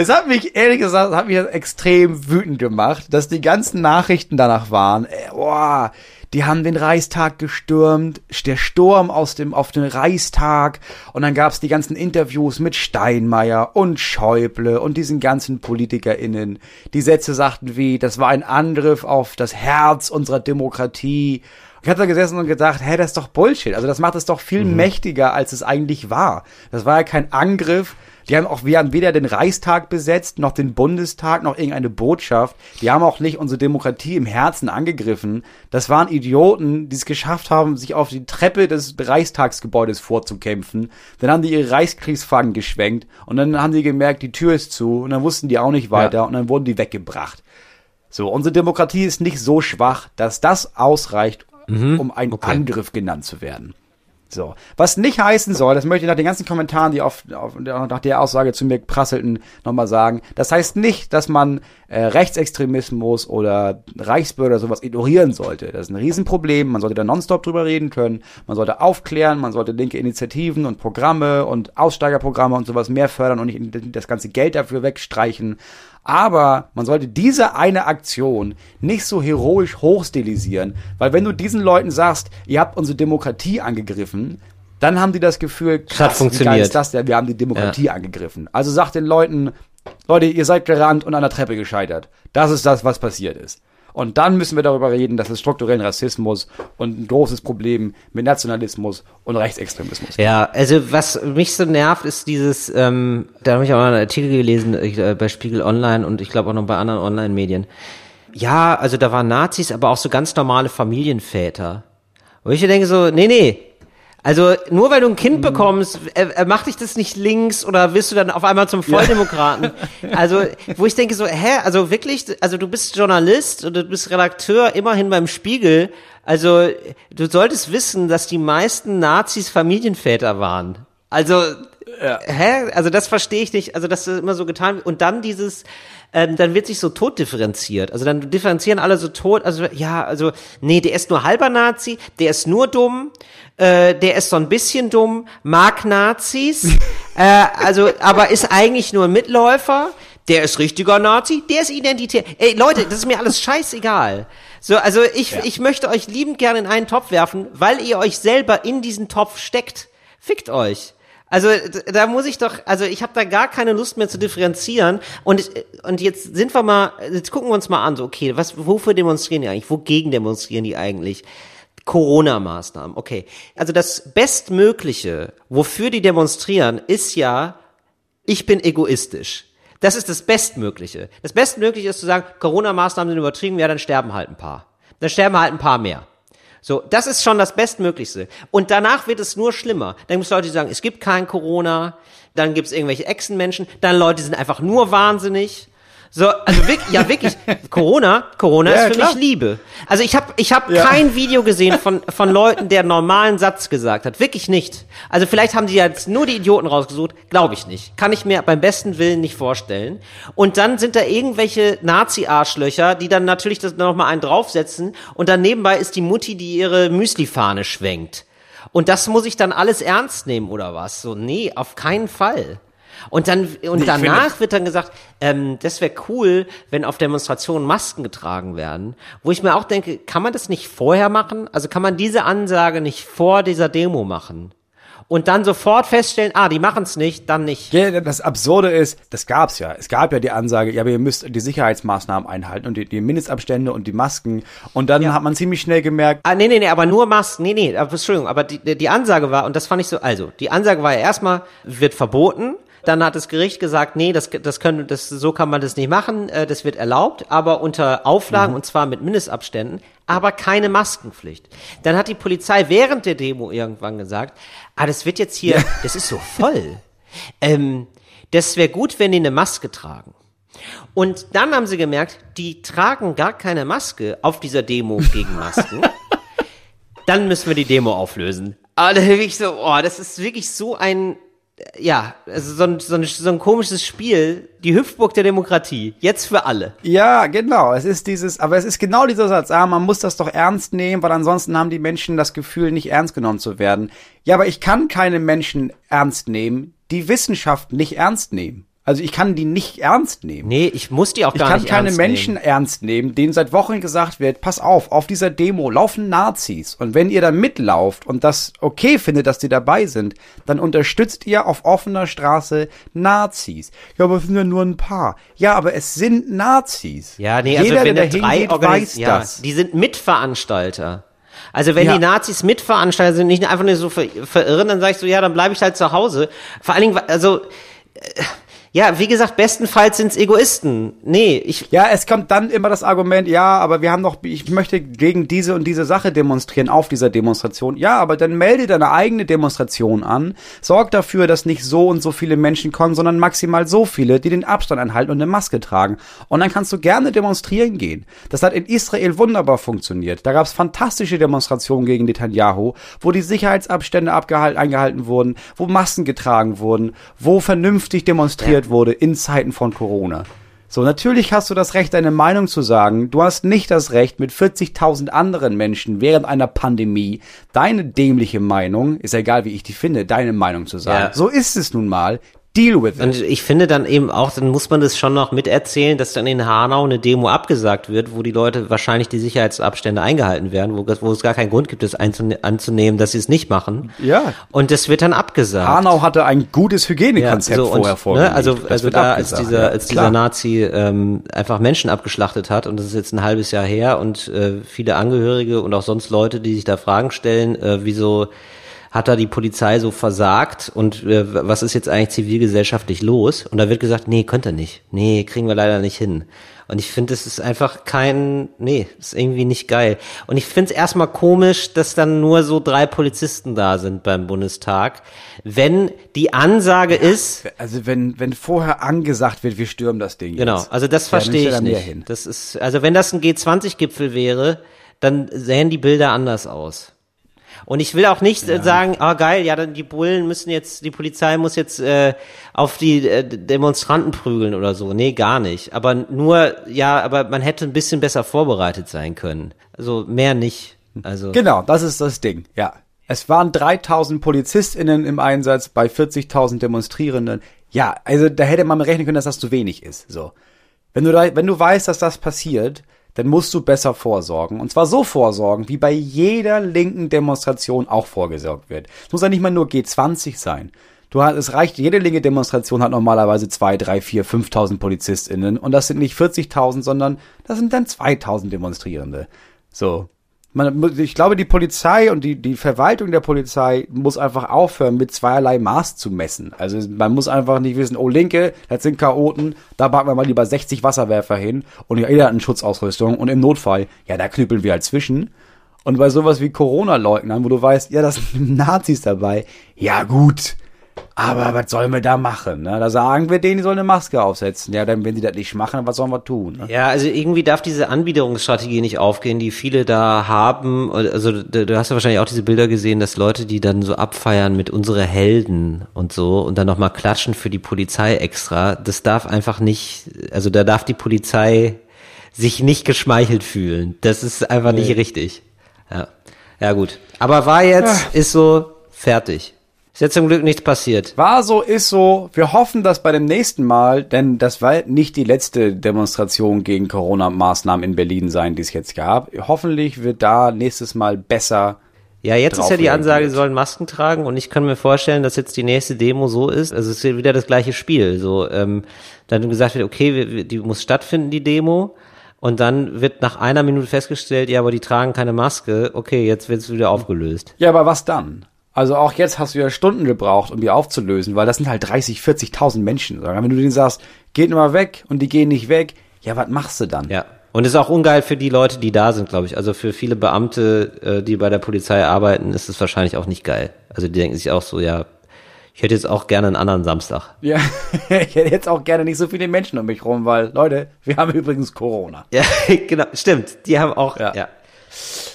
Es hat mich, ehrlich gesagt, hat mich extrem wütend gemacht, dass die ganzen Nachrichten danach waren, äh, boah, die haben den Reichstag gestürmt, der Sturm aus dem, auf den Reichstag, und dann gab's die ganzen Interviews mit Steinmeier und Schäuble und diesen ganzen PolitikerInnen. Die Sätze sagten wie, das war ein Angriff auf das Herz unserer Demokratie. Ich habe da gesessen und gedacht, hä, das ist doch Bullshit. Also das macht es doch viel mhm. mächtiger, als es eigentlich war. Das war ja kein Angriff, die haben auch, wir haben weder den Reichstag besetzt, noch den Bundestag, noch irgendeine Botschaft. Die haben auch nicht unsere Demokratie im Herzen angegriffen. Das waren Idioten, die es geschafft haben, sich auf die Treppe des Reichstagsgebäudes vorzukämpfen. Dann haben die ihre Reichskriegsfahnen geschwenkt und dann haben die gemerkt, die Tür ist zu und dann wussten die auch nicht weiter ja. und dann wurden die weggebracht. So, unsere Demokratie ist nicht so schwach, dass das ausreicht, mhm, um ein okay. Angriff genannt zu werden. So. Was nicht heißen soll, das möchte ich nach den ganzen Kommentaren, die auf, auf nach der Aussage zu mir prasselten, nochmal sagen. Das heißt nicht, dass man äh, Rechtsextremismus oder Reichsbürger sowas ignorieren sollte. Das ist ein Riesenproblem. Man sollte da nonstop drüber reden können. Man sollte aufklären, man sollte linke Initiativen und Programme und Aussteigerprogramme und sowas mehr fördern und nicht das ganze Geld dafür wegstreichen. Aber man sollte diese eine Aktion nicht so heroisch hochstilisieren, weil wenn du diesen Leuten sagst, ihr habt unsere Demokratie angegriffen, dann haben die das Gefühl, krass, funktioniert. wie geil ist das denn? Wir haben die Demokratie ja. angegriffen. Also sagt den Leuten, Leute, ihr seid gerannt und an der Treppe gescheitert. Das ist das, was passiert ist. Und dann müssen wir darüber reden, dass es strukturellen Rassismus und ein großes Problem mit Nationalismus und Rechtsextremismus gibt. Ja, also was mich so nervt, ist dieses, ähm, da habe ich auch mal einen Artikel gelesen äh, bei Spiegel Online und ich glaube auch noch bei anderen Online-Medien. Ja, also da waren Nazis, aber auch so ganz normale Familienväter. Wo ich denke so, nee, nee, also nur weil du ein Kind bekommst, äh, äh, macht dich das nicht links oder wirst du dann auf einmal zum Volldemokraten? Ja. Also wo ich denke so, hä, also wirklich, also du bist Journalist und du bist Redakteur immerhin beim Spiegel. Also du solltest wissen, dass die meisten Nazis Familienväter waren. Also ja. hä, also das verstehe ich nicht. Also das ist immer so getan und dann dieses ähm, dann wird sich so tot differenziert. Also dann differenzieren alle so tot, also ja, also nee, der ist nur halber Nazi, der ist nur dumm, äh, der ist so ein bisschen dumm, mag Nazis, äh, also aber ist eigentlich nur ein Mitläufer. Der ist richtiger Nazi, der ist identitär. Ey, Leute, das ist mir alles scheißegal. So, also ich, ja. ich möchte euch liebend gerne in einen Topf werfen, weil ihr euch selber in diesen Topf steckt. Fickt euch. Also da muss ich doch, also ich habe da gar keine Lust mehr zu differenzieren. Und und jetzt sind wir mal, jetzt gucken wir uns mal an, so okay, was, wofür demonstrieren die eigentlich? Wogegen demonstrieren die eigentlich? Corona-Maßnahmen, okay. Also das Bestmögliche, wofür die demonstrieren, ist ja, ich bin egoistisch. Das ist das Bestmögliche. Das Bestmögliche ist zu sagen, Corona-Maßnahmen sind übertrieben, ja, dann sterben halt ein paar. Dann sterben halt ein paar mehr. So, das ist schon das Bestmöglichste. Und danach wird es nur schlimmer. Dann gibt es Leute, die sagen, es gibt kein Corona. Dann gibt es irgendwelche Echsenmenschen. Dann Leute, die sind einfach nur wahnsinnig. So, also wirklich, ja wirklich, Corona, Corona ja, ist für klar. mich Liebe. Also ich habe ich hab ja. kein Video gesehen von, von Leuten, der einen normalen Satz gesagt hat. Wirklich nicht. Also vielleicht haben die jetzt nur die Idioten rausgesucht. Glaube ich nicht. Kann ich mir beim besten Willen nicht vorstellen. Und dann sind da irgendwelche Nazi-Arschlöcher, die dann natürlich das noch mal einen draufsetzen und dann nebenbei ist die Mutti, die ihre Müsli-Fahne schwenkt. Und das muss ich dann alles ernst nehmen oder was? So, nee, auf keinen Fall. Und dann und nee, danach wird dann gesagt, ähm, das wäre cool, wenn auf Demonstrationen Masken getragen werden. Wo ich mir auch denke, kann man das nicht vorher machen? Also kann man diese Ansage nicht vor dieser Demo machen? und dann sofort feststellen, ah, die machen es nicht, dann nicht. Ja, das Absurde ist, das gab's ja. Es gab ja die Ansage, ja, aber ihr müsst die Sicherheitsmaßnahmen einhalten und die, die Mindestabstände und die Masken. Und dann ja. hat man ziemlich schnell gemerkt. Ah, nee, nee, nee, aber nur Masken. Nee, nee, aber, Entschuldigung, aber die, die Ansage war, und das fand ich so, also, die Ansage war ja erstmal, wird verboten, dann hat das Gericht gesagt, nee, das, das können, das, so kann man das nicht machen, äh, das wird erlaubt, aber unter Auflagen mhm. und zwar mit Mindestabständen, aber keine Maskenpflicht. Dann hat die Polizei während der Demo irgendwann gesagt, ah, das wird jetzt hier, ja. das ist so voll. Ähm, das wäre gut, wenn die eine Maske tragen. Und dann haben sie gemerkt, die tragen gar keine Maske auf dieser Demo gegen Masken. dann müssen wir die Demo auflösen. Aber da ich so, oh, das ist wirklich so ein ja, also so ein, so, ein, so ein komisches Spiel, die Hüpfburg der Demokratie, jetzt für alle. Ja, genau, es ist dieses, aber es ist genau dieser Satz, ah, man muss das doch ernst nehmen, weil ansonsten haben die Menschen das Gefühl, nicht ernst genommen zu werden. Ja, aber ich kann keine Menschen ernst nehmen, die Wissenschaft nicht ernst nehmen. Also ich kann die nicht ernst nehmen. Nee, ich muss die auch gar nicht ernst nehmen. Ich kann keine Menschen ernst nehmen, denen seit Wochen gesagt wird, pass auf, auf dieser Demo laufen Nazis. Und wenn ihr da mitlauft und das okay findet, dass die dabei sind, dann unterstützt ihr auf offener Straße Nazis. Ja, aber es sind ja nur ein paar. Ja, aber es sind Nazis. Ja, nee, also Jeder, also wenn der drei geht, weiß ja, das. Die sind Mitveranstalter. Also wenn ja. die Nazis Mitveranstalter sind, nicht einfach nur so ver verirren, dann sag ich so, ja, dann bleibe ich halt zu Hause. Vor allen Dingen, also... Äh, Ja, wie gesagt, bestenfalls sind's Egoisten. Nee, ich. Ja, es kommt dann immer das Argument, ja, aber wir haben doch, ich möchte gegen diese und diese Sache demonstrieren auf dieser Demonstration. Ja, aber dann melde deine eigene Demonstration an. Sorg dafür, dass nicht so und so viele Menschen kommen, sondern maximal so viele, die den Abstand anhalten und eine Maske tragen. Und dann kannst du gerne demonstrieren gehen. Das hat in Israel wunderbar funktioniert. Da gab's fantastische Demonstrationen gegen Netanyahu, wo die Sicherheitsabstände eingehalten wurden, wo Masken getragen wurden, wo vernünftig demonstriert. Wurde in Zeiten von Corona. So, natürlich hast du das Recht, deine Meinung zu sagen. Du hast nicht das Recht, mit 40.000 anderen Menschen während einer Pandemie deine dämliche Meinung, ist egal wie ich die finde, deine Meinung zu sagen. Ja. So ist es nun mal. Deal with it. Und ich finde dann eben auch, dann muss man das schon noch miterzählen, dass dann in Hanau eine Demo abgesagt wird, wo die Leute wahrscheinlich die Sicherheitsabstände eingehalten werden, wo, wo es gar keinen Grund gibt, es anzunehmen, dass sie es nicht machen. Ja. Und das wird dann abgesagt. Hanau hatte ein gutes Hygienekonzept ja, so, vorher vor. Ne, also also da, als dieser, als dieser Nazi ähm, einfach Menschen abgeschlachtet hat, und das ist jetzt ein halbes Jahr her, und äh, viele Angehörige und auch sonst Leute, die sich da Fragen stellen, äh, wieso hat da die Polizei so versagt und äh, was ist jetzt eigentlich zivilgesellschaftlich los? Und da wird gesagt, nee, könnt ihr nicht. Nee, kriegen wir leider nicht hin. Und ich finde, es ist einfach kein, nee, ist irgendwie nicht geil. Und ich finde es erstmal komisch, dass dann nur so drei Polizisten da sind beim Bundestag. Wenn die Ansage ja, ist. Also wenn, wenn vorher angesagt wird, wir stürmen das Ding. Genau, jetzt. also das verstehe ja, ich nicht. Das ist, also wenn das ein G20-Gipfel wäre, dann sähen die Bilder anders aus. Und ich will auch nicht äh, ja. sagen, ah oh, geil, ja, dann die Bullen müssen jetzt, die Polizei muss jetzt äh, auf die äh, Demonstranten prügeln oder so. Nee, gar nicht. Aber nur, ja, aber man hätte ein bisschen besser vorbereitet sein können. Also mehr nicht. Also genau, das ist das Ding. Ja, es waren 3000 PolizistInnen im Einsatz bei 40.000 Demonstrierenden. Ja, also da hätte man rechnen können, dass das zu wenig ist. So, wenn du da, wenn du weißt, dass das passiert, dann musst du besser vorsorgen. Und zwar so vorsorgen, wie bei jeder linken Demonstration auch vorgesorgt wird. Es muss ja nicht mal nur G20 sein. Du hast, es reicht, jede linke Demonstration hat normalerweise zwei, drei, vier, 5.000 PolizistInnen. Und das sind nicht 40.000, sondern das sind dann 2.000 Demonstrierende. So man, ich glaube, die Polizei und die, die Verwaltung der Polizei muss einfach aufhören, mit zweierlei Maß zu messen. Also man muss einfach nicht wissen, oh Linke, das sind Chaoten, da packen wir mal lieber 60 Wasserwerfer hin und jeder hat eine Schutzausrüstung und im Notfall, ja, da knüppeln wir halt zwischen. Und bei sowas wie Corona-Leugnern, wo du weißt, ja, das sind Nazis dabei, ja gut, aber was sollen wir da machen? Ne? Da sagen wir denen, die sollen eine Maske aufsetzen. Ja, dann, wenn sie das nicht machen, was sollen wir tun? Ne? Ja, also irgendwie darf diese Anbiederungsstrategie nicht aufgehen, die viele da haben. Also du, du hast ja wahrscheinlich auch diese Bilder gesehen, dass Leute, die dann so abfeiern mit unsere Helden und so und dann nochmal klatschen für die Polizei extra. Das darf einfach nicht, also da darf die Polizei sich nicht geschmeichelt fühlen. Das ist einfach nee. nicht richtig. Ja. Ja, gut. Aber war jetzt, ja. ist so, fertig. Ist jetzt zum Glück nichts passiert. War so, ist so. Wir hoffen, dass bei dem nächsten Mal, denn das war nicht die letzte Demonstration gegen Corona-Maßnahmen in Berlin sein, die es jetzt gab. Hoffentlich wird da nächstes Mal besser ja, jetzt ist ja die Ansage, sie sollen Masken tragen und ich kann mir vorstellen, dass jetzt die nächste Demo so ist, also es ist wieder das gleiche Spiel. So, ähm, dann gesagt wird, okay, die muss stattfinden, die Demo. Und dann wird nach einer Minute festgestellt, ja, aber die tragen keine Maske. Okay, jetzt wird es wieder aufgelöst. Ja, aber was dann? Also auch jetzt hast du ja Stunden gebraucht, um die aufzulösen, weil das sind halt 30, 40.000 Menschen. Wenn du denen sagst, geht nur mal weg und die gehen nicht weg, ja, was machst du dann? Ja. Und ist auch ungeil für die Leute, die da sind, glaube ich. Also für viele Beamte, äh, die bei der Polizei arbeiten, ist es wahrscheinlich auch nicht geil. Also die denken sich auch so, ja, ich hätte jetzt auch gerne einen anderen Samstag. Ja, ich hätte jetzt auch gerne nicht so viele Menschen um mich rum, weil, Leute, wir haben übrigens Corona. Ja, genau, stimmt. Die haben auch, ja. ja.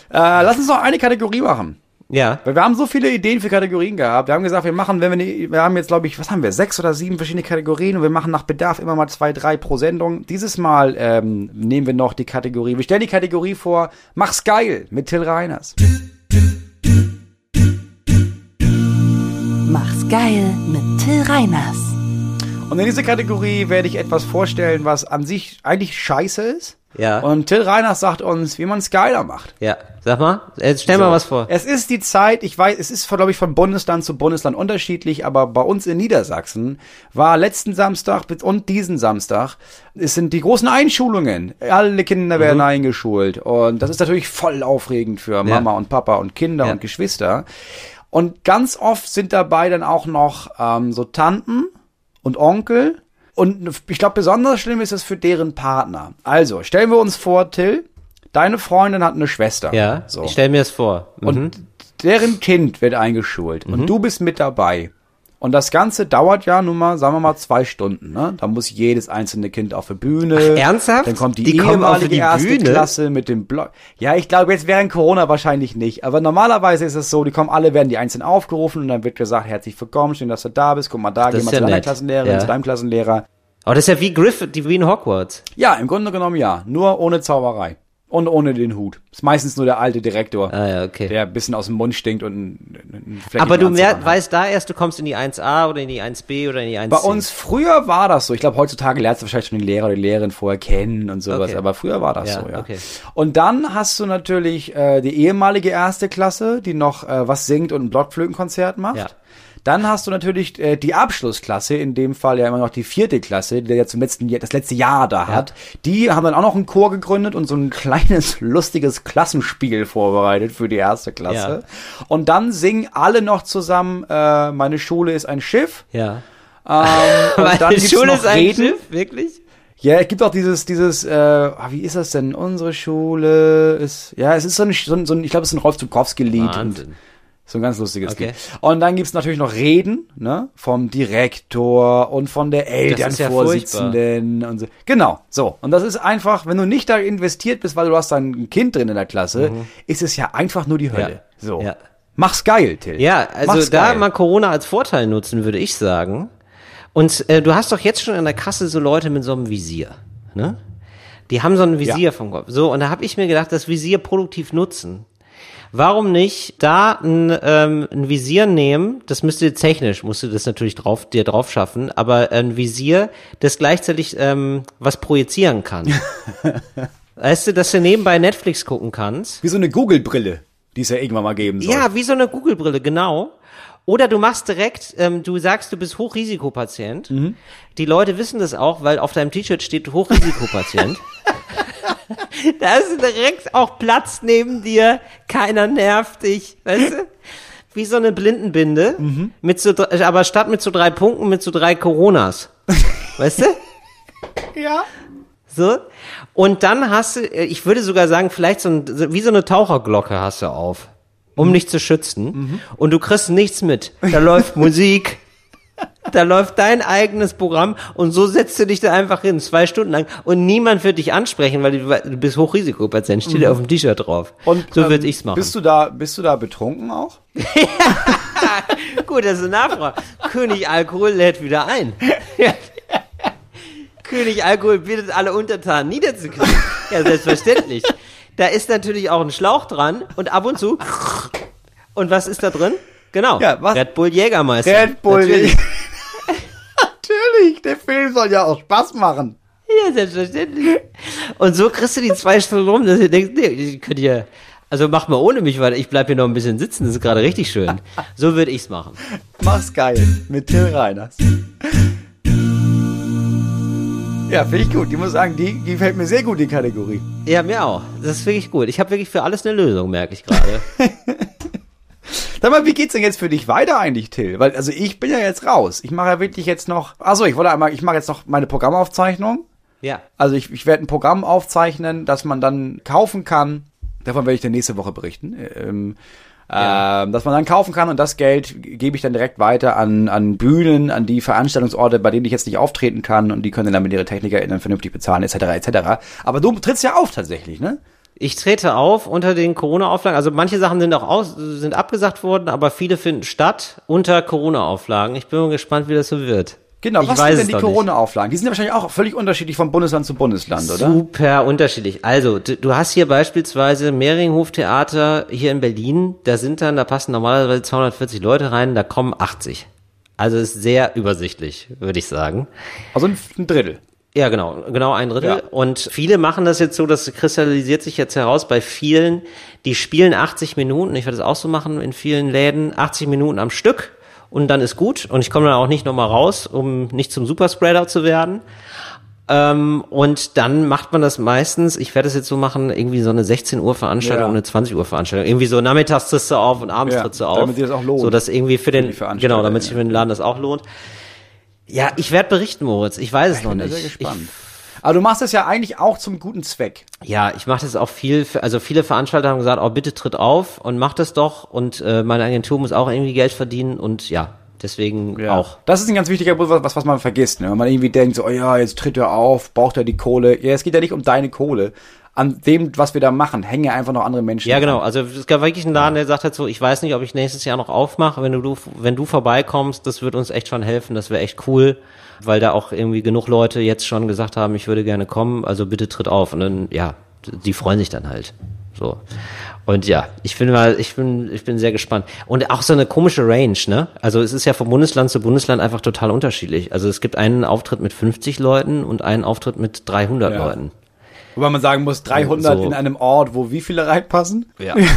Äh, lass uns noch eine Kategorie machen. Ja. Weil wir haben so viele Ideen für Kategorien gehabt. Wir haben gesagt, wir machen, wenn wir, ne, wir haben jetzt, glaube ich, was haben wir, sechs oder sieben verschiedene Kategorien und wir machen nach Bedarf immer mal zwei, drei pro Sendung. Dieses Mal ähm, nehmen wir noch die Kategorie. Wir stellen die Kategorie vor, mach's geil mit Till Reiners. Mach's geil mit Till Reiners. Und in dieser Kategorie werde ich etwas vorstellen, was an sich eigentlich scheiße ist. Ja. Und Till Reiners sagt uns, wie man es geiler macht. Ja. Sag mal, stell so. mal was vor. Es ist die Zeit, ich weiß, es ist, glaube ich, von Bundesland zu Bundesland unterschiedlich, aber bei uns in Niedersachsen war letzten Samstag und diesen Samstag, es sind die großen Einschulungen. Alle Kinder werden mhm. eingeschult. Und das ist natürlich voll aufregend für Mama ja. und Papa und Kinder ja. und Geschwister. Und ganz oft sind dabei dann auch noch ähm, so Tanten und Onkel, Und ich glaube, besonders schlimm ist es für deren Partner. Also, stellen wir uns vor, Till, deine Freundin hat eine Schwester. Ja, so. ich stell mir es vor. Mhm. Und deren Kind wird eingeschult mhm. und du bist mit dabei. Und das Ganze dauert ja nun mal, sagen wir mal, zwei Stunden. Ne? Da muss jedes einzelne Kind auf die Bühne. Ach, ernsthaft? Dann kommt die, die ehemalige die erste Bühne? Klasse mit dem Block. Ja, ich glaube, jetzt während Corona wahrscheinlich nicht. Aber normalerweise ist es so, die kommen alle, werden die einzeln aufgerufen und dann wird gesagt, herzlich willkommen, schön, dass du da bist. Guck mal da, das geh mal ja zu deiner Klassenlehrerin, ja. zu deinem Klassenlehrer. Aber das ist ja wie Griffith, wie in Hogwarts. Ja, im Grunde genommen ja. Nur ohne Zauberei. Und ohne den Hut. Ist meistens nur der alte Direktor, ah, ja, okay. der ein bisschen aus dem Mund stinkt und einen Aber du mehr, weißt da erst, du kommst in die 1a oder in die 1b oder in die 1c. Bei uns früher war das so. Ich glaube, heutzutage lernst du wahrscheinlich schon den Lehrer oder die Lehrerin vorher kennen und sowas. Okay. Aber früher war das ja, so, ja. Okay. Und dann hast du natürlich äh, die ehemalige erste Klasse, die noch äh, was singt und ein Blockflötenkonzert macht. Ja. Dann hast du natürlich äh, die Abschlussklasse, in dem Fall ja immer noch die vierte Klasse, die ja zum letzten das letzte Jahr da hat. Ja. Die haben dann auch noch einen Chor gegründet und so ein kleines lustiges Klassenspiel vorbereitet für die erste Klasse. Ja. Und dann singen alle noch zusammen äh, Meine Schule ist ein Schiff. Ja. Ähm, Meine dann Schule ist ein Reden. Schiff, wirklich? Ja, es gibt auch dieses, dieses, äh, ah, wie ist das denn? Unsere Schule ist, ja, es ist so ein, so ein, so ein ich glaube, es ist ein Rolf Zukowski-Lied. Wahnsinn. So ein ganz lustiges okay. Lied. Und dann gibt's natürlich noch Reden, ne? Vom Direktor und von der Elternvorsitzenden ja und so. Genau, so. Und das ist einfach, wenn du nicht da investiert bist, weil du hast ein Kind drin in der Klasse, mhm. ist es ja einfach nur die Hölle. Ja. So. Ja. Mach's geil, Till. Ja, also Mach's da geil. mal Corona als Vorteil nutzen, würde ich sagen. Und äh, du hast doch jetzt schon in der Kasse so Leute mit so einem Visier, ne? Die haben so ein Visier ja. vom Kopf. So, und da habe ich mir gedacht, das Visier produktiv nutzen. Warum nicht da ein, ähm, ein Visier nehmen? Das müsste technisch, musst du das natürlich drauf, dir drauf schaffen, aber ein Visier, das gleichzeitig ähm, was projizieren kann. weißt du, dass du nebenbei Netflix gucken kannst. Wie so eine Google-Brille, die es ja irgendwann mal geben soll. Ja, wie so eine Google-Brille, genau. Oder du machst direkt, ähm, du sagst, du bist Hochrisikopatient. Mhm. Die Leute wissen das auch, weil auf deinem T-Shirt steht Hochrisikopatient. da ist direkt auch Platz neben dir, keiner nervt dich, weißt du? Wie so eine Blindenbinde, mhm. mit so, aber statt mit so drei Punkten, mit so drei Coronas. Weißt du? Ja. So. Und dann hast du, ich würde sogar sagen, vielleicht so ein, wie so eine Taucherglocke hast du auf, um mhm. dich zu schützen. Mhm. Und du kriegst nichts mit. Da läuft Musik, da läuft dein eigenes Programm und so setzt du dich da einfach hin, zwei Stunden lang und niemand wird dich ansprechen, weil du, du bist Hochrisikopatient, steht mhm. auf dem T-Shirt drauf. Und so ähm, würde ich's machen. Bist du da, bist du da betrunken auch? Gut, das ist eine Nachfrage. König Alkohol lädt wieder ein. König Alkohol bittet alle Untertanen niederzukriegen. Ja, selbstverständlich. Da ist natürlich auch ein Schlauch dran und ab und zu. Und was ist da drin? Genau. Ja, was? Red Bull Jägermeister. Red Bull Natürlich. Natürlich, der Film soll ja auch Spaß machen. Ja, selbstverständlich. Und so kriegst du die zwei Stunden rum, dass du denkst, nee, ich könnte ja, also mach mal ohne mich weiter, ich bleib hier noch ein bisschen sitzen, das ist gerade richtig schön. So würde ich's machen. Mach's geil, mit Till Reiners. Ja, finde ich gut. Ich muss sagen, die, die fällt mir sehr gut, die Kategorie. Ja, mir auch. Das ist wirklich gut. Ich habe wirklich für alles eine Lösung, merke ich gerade. Sag mal, wie geht's denn jetzt für dich weiter eigentlich, Till? Weil, also ich bin ja jetzt raus. Ich mache ja wirklich jetzt noch, also ich wollte einmal, ich mache jetzt noch meine Programmaufzeichnung. Ja. Also ich, ich werde ein Programm aufzeichnen, das man dann kaufen kann. Davon werde ich dann nächste Woche berichten. Ähm, ja. ähm, dass man dann kaufen kann und das Geld gebe ich dann direkt weiter an, an Bühnen, an die Veranstaltungsorte, bei denen ich jetzt nicht auftreten kann und die können dann mit ihre TechnikerInnen vernünftig bezahlen, etc. etc. Aber du trittst ja auf tatsächlich, ne? Ich trete auf unter den Corona-Auflagen. Also manche Sachen sind auch aus, sind abgesagt worden, aber viele finden statt unter Corona-Auflagen. Ich bin mal gespannt, wie das so wird. Genau, ich was sind denn die Corona-Auflagen? Die sind ja wahrscheinlich auch völlig unterschiedlich von Bundesland zu Bundesland, oder? Super unterschiedlich. Also, du hast hier beispielsweise Mehringhof-Theater hier in Berlin. Da sind dann, da passen normalerweise 240 Leute rein, da kommen 80. Also ist sehr übersichtlich, würde ich sagen. Also ein Drittel. Ja, genau, genau ein Drittel. Ja. Und viele machen das jetzt so, das kristallisiert sich jetzt heraus bei vielen, die spielen 80 Minuten, ich werde das auch so machen in vielen Läden, 80 Minuten am Stück und dann ist gut. Und ich komme dann auch nicht nochmal raus, um nicht zum Superspreader zu werden. Ähm, und dann macht man das meistens, ich werde das jetzt so machen, irgendwie so eine 16 Uhr Veranstaltung ja. und eine 20 Uhr Veranstaltung. Irgendwie so nachmittags trittst du auf und abends ja, trittst du auf. Damit dir das auch lohnt. So dass irgendwie für den, genau, damit sich für den Laden das auch lohnt Ja, ich werde berichten, Moritz. Ich weiß es ich noch nicht. Ich bin sehr gespannt. Ich, aber du machst das ja eigentlich auch zum guten Zweck. Ja, ich mache das auch viel, für, also viele Veranstalter haben gesagt, oh bitte tritt auf und mach das doch und äh, meine Agentur muss auch irgendwie Geld verdienen und ja, deswegen ja. auch. Das ist ein ganz wichtiger Punkt, was, was man vergisst, ne? wenn man irgendwie denkt, so, oh ja, jetzt tritt er auf, braucht er die Kohle. Ja, es geht ja nicht um deine Kohle, an dem, was wir da machen, hängen ja einfach noch andere Menschen. Ja, genau. Also es gab wirklich einen Laden, der sagt halt so, ich weiß nicht, ob ich nächstes Jahr noch aufmache. Wenn du, wenn du vorbeikommst, das wird uns echt schon helfen. Das wäre echt cool, weil da auch irgendwie genug Leute jetzt schon gesagt haben, ich würde gerne kommen. Also bitte tritt auf. Und dann, ja, die freuen sich dann halt. So. Und ja, ich bin mal, ich bin, ich bin sehr gespannt. Und auch so eine komische Range, ne? Also es ist ja von Bundesland zu Bundesland einfach total unterschiedlich. Also es gibt einen Auftritt mit 50 Leuten und einen Auftritt mit 300 ja. Leuten. Wobei man sagen muss, 300 so. in einem Ort, wo wie viele reinpassen? Ja, 1000.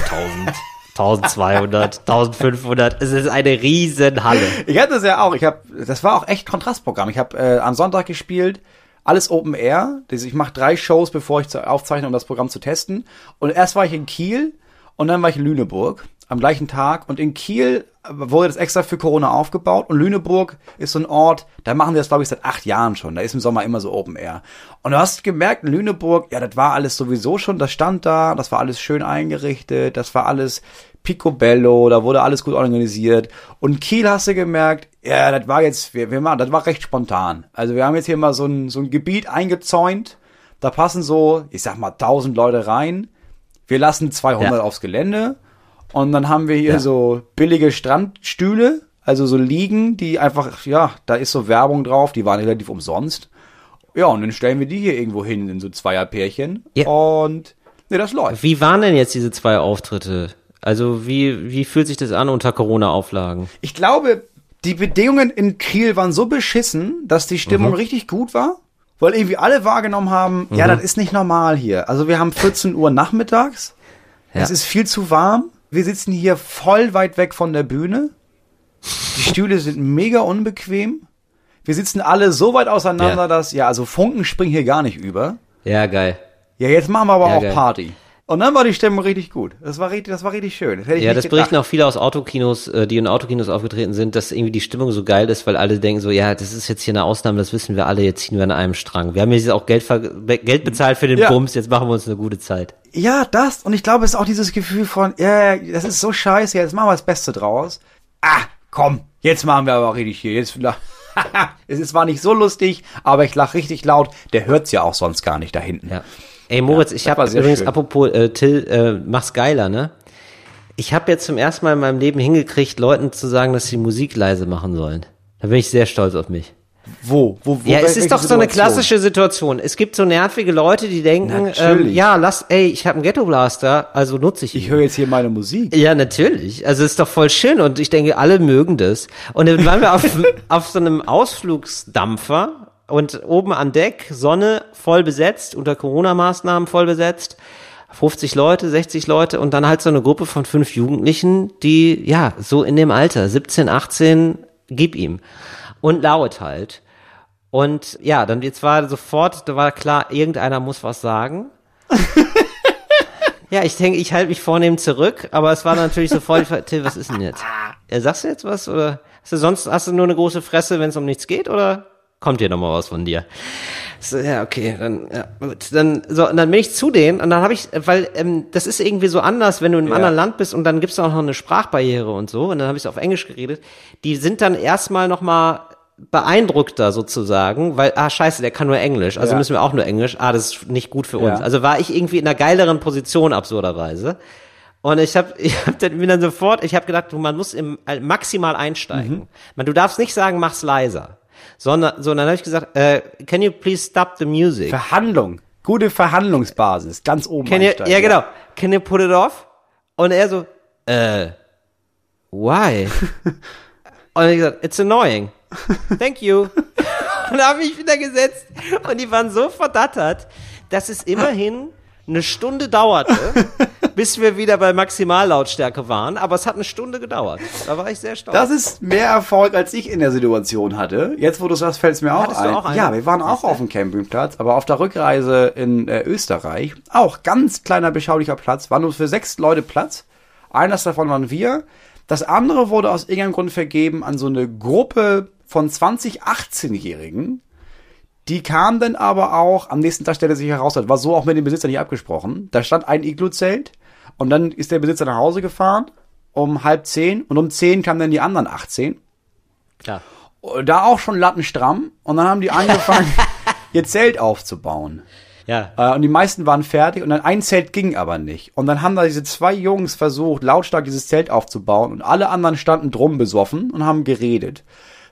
1200, 1500, es ist eine Riesenhalle. Ich hatte das ja auch, ich habe, das war auch echt Kontrastprogramm. Ich habe äh, am Sonntag gespielt, alles Open Air. Ich mache drei Shows, bevor ich aufzeichne, um das Programm zu testen. Und erst war ich in Kiel und dann war ich in Lüneburg am gleichen Tag. Und in Kiel wurde das extra für Corona aufgebaut. Und Lüneburg ist so ein Ort, da machen wir das, glaube ich, seit acht Jahren schon. Da ist im Sommer immer so Open Air. Und du hast gemerkt, in Lüneburg, ja, das war alles sowieso schon, das stand da, das war alles schön eingerichtet, das war alles picobello, da wurde alles gut organisiert. Und Kiel hast du gemerkt, ja, das war jetzt, wir, wir machen, das war recht spontan. Also wir haben jetzt hier mal so ein, so ein Gebiet eingezäunt. Da passen so, ich sag mal, tausend Leute rein. Wir lassen 200 ja. aufs Gelände und dann haben wir hier ja. so billige Strandstühle, also so Liegen, die einfach, ja, da ist so Werbung drauf, die waren relativ umsonst. Ja, und dann stellen wir die hier irgendwo hin in so Zweierpärchen. Ja. Und ne, das läuft. Wie waren denn jetzt diese zwei Auftritte? Also wie, wie fühlt sich das an unter Corona-Auflagen? Ich glaube, die Bedingungen in Kiel waren so beschissen, dass die Stimmung mhm. richtig gut war. Weil irgendwie alle wahrgenommen haben, mhm. ja, das ist nicht normal hier. Also wir haben 14 Uhr nachmittags. Ja. Es ist viel zu warm. Wir sitzen hier voll weit weg von der Bühne. Die Stühle sind mega unbequem. Wir sitzen alle so weit auseinander, ja. dass, ja, also Funken springen hier gar nicht über. Ja, geil. Ja, jetzt machen wir aber ja, auch geil. Party. Und dann war die Stimmung richtig gut. Das war richtig, das war richtig schön. Das ja, das gedacht. berichten auch viele aus Autokinos, äh, die in Autokinos aufgetreten sind, dass irgendwie die Stimmung so geil ist, weil alle denken so, ja, das ist jetzt hier eine Ausnahme, das wissen wir alle, jetzt ziehen wir an einem Strang. Wir haben jetzt auch Geld, Geld bezahlt für den ja. Bums, jetzt machen wir uns eine gute Zeit. Ja, das. Und ich glaube, es ist auch dieses Gefühl von, ja, das ist so scheiße, jetzt machen wir das Beste draus. Ah, komm, jetzt machen wir aber richtig hier. Jetzt, es ist zwar nicht so lustig, aber ich lache richtig laut. Der hört's ja auch sonst gar nicht da hinten. Ja. Ey Moritz, ja, ich habe übrigens schön. apropos äh, Till, äh, mach's geiler, ne? Ich habe jetzt zum ersten Mal in meinem Leben hingekriegt, Leuten zu sagen, dass sie Musik leise machen sollen. Da bin ich sehr stolz auf mich. Wo? Wo, wo ja, es ist doch so eine klassische Situation. Es gibt so nervige Leute, die denken, ähm, ja, lass, ey, ich habe einen Ghetto Blaster, also nutze ich ihn. Ich höre jetzt hier meine Musik. Ja, natürlich. Also ist doch voll schön und ich denke, alle mögen das. Und dann waren wir auf, auf so einem Ausflugsdampfer und oben an Deck, Sonne voll besetzt, unter Corona-Maßnahmen voll besetzt. 50 Leute, 60 Leute und dann halt so eine Gruppe von fünf Jugendlichen, die, ja, so in dem Alter, 17, 18, gib ihm. Und laut halt. Und ja, dann jetzt war sofort, da war klar, irgendeiner muss was sagen. ja, ich denke, ich halte mich vornehm zurück, aber es war natürlich sofort, Till, was ist denn jetzt? Ja, sagst du jetzt was oder hast du sonst hast du nur eine große Fresse, wenn es um nichts geht oder? kommt hier nochmal was von dir. So, ja, okay, dann, ja, gut. Dann, so, und dann bin ich zu denen und dann habe ich, weil ähm, das ist irgendwie so anders, wenn du in einem ja. anderen Land bist und dann gibt's auch noch eine Sprachbarriere und so, und dann habe ich auf Englisch geredet. Die sind dann erstmal nochmal beeindruckter sozusagen, weil, ah, scheiße, der kann nur Englisch, also ja. müssen wir auch nur Englisch, ah, das ist nicht gut für uns. Ja. Also war ich irgendwie in einer geileren Position, absurderweise. Und ich habe ich hab dann, bin dann sofort, ich habe gedacht, man muss im, maximal einsteigen. Mhm. Man, du darfst nicht sagen, mach's leiser sondern, so, dann habe ich gesagt, äh, can you please stop the music? Verhandlung. Gute Verhandlungsbasis, ganz oben can you, Ja, genau. Can you put it off? Und er so, äh, why? und ich gesagt, it's annoying. Thank you. und da habe ich wieder gesetzt und die waren so verdattert, dass es immerhin eine Stunde dauerte, bis wir wieder bei Maximallautstärke waren. Aber es hat eine Stunde gedauert. Da war ich sehr stolz. Das ist mehr Erfolg, als ich in der Situation hatte. Jetzt, wo du sagst, fällt es mir auch ein. auch ja, wir waren auch auf dem Campingplatz, aber auf der Rückreise in äh, Österreich, auch ganz kleiner, beschaulicher Platz, war nur für sechs Leute Platz. Eines davon waren wir. Das andere wurde aus irgendeinem Grund vergeben an so eine Gruppe von 20 18-Jährigen. Die kamen dann aber auch, am nächsten Tag stellte sich heraus, das war so auch mit dem Besitzer nicht abgesprochen. Da stand ein Iglu-Zelt und dann ist der Besitzer nach Hause gefahren um halb zehn und um zehn kamen dann die anderen 18. Klar. Da auch schon lattenstramm und dann haben die angefangen, ihr Zelt aufzubauen. Ja. Äh, und die meisten waren fertig und dann ein Zelt ging aber nicht. Und dann haben da diese zwei Jungs versucht, lautstark dieses Zelt aufzubauen und alle anderen standen drum besoffen und haben geredet.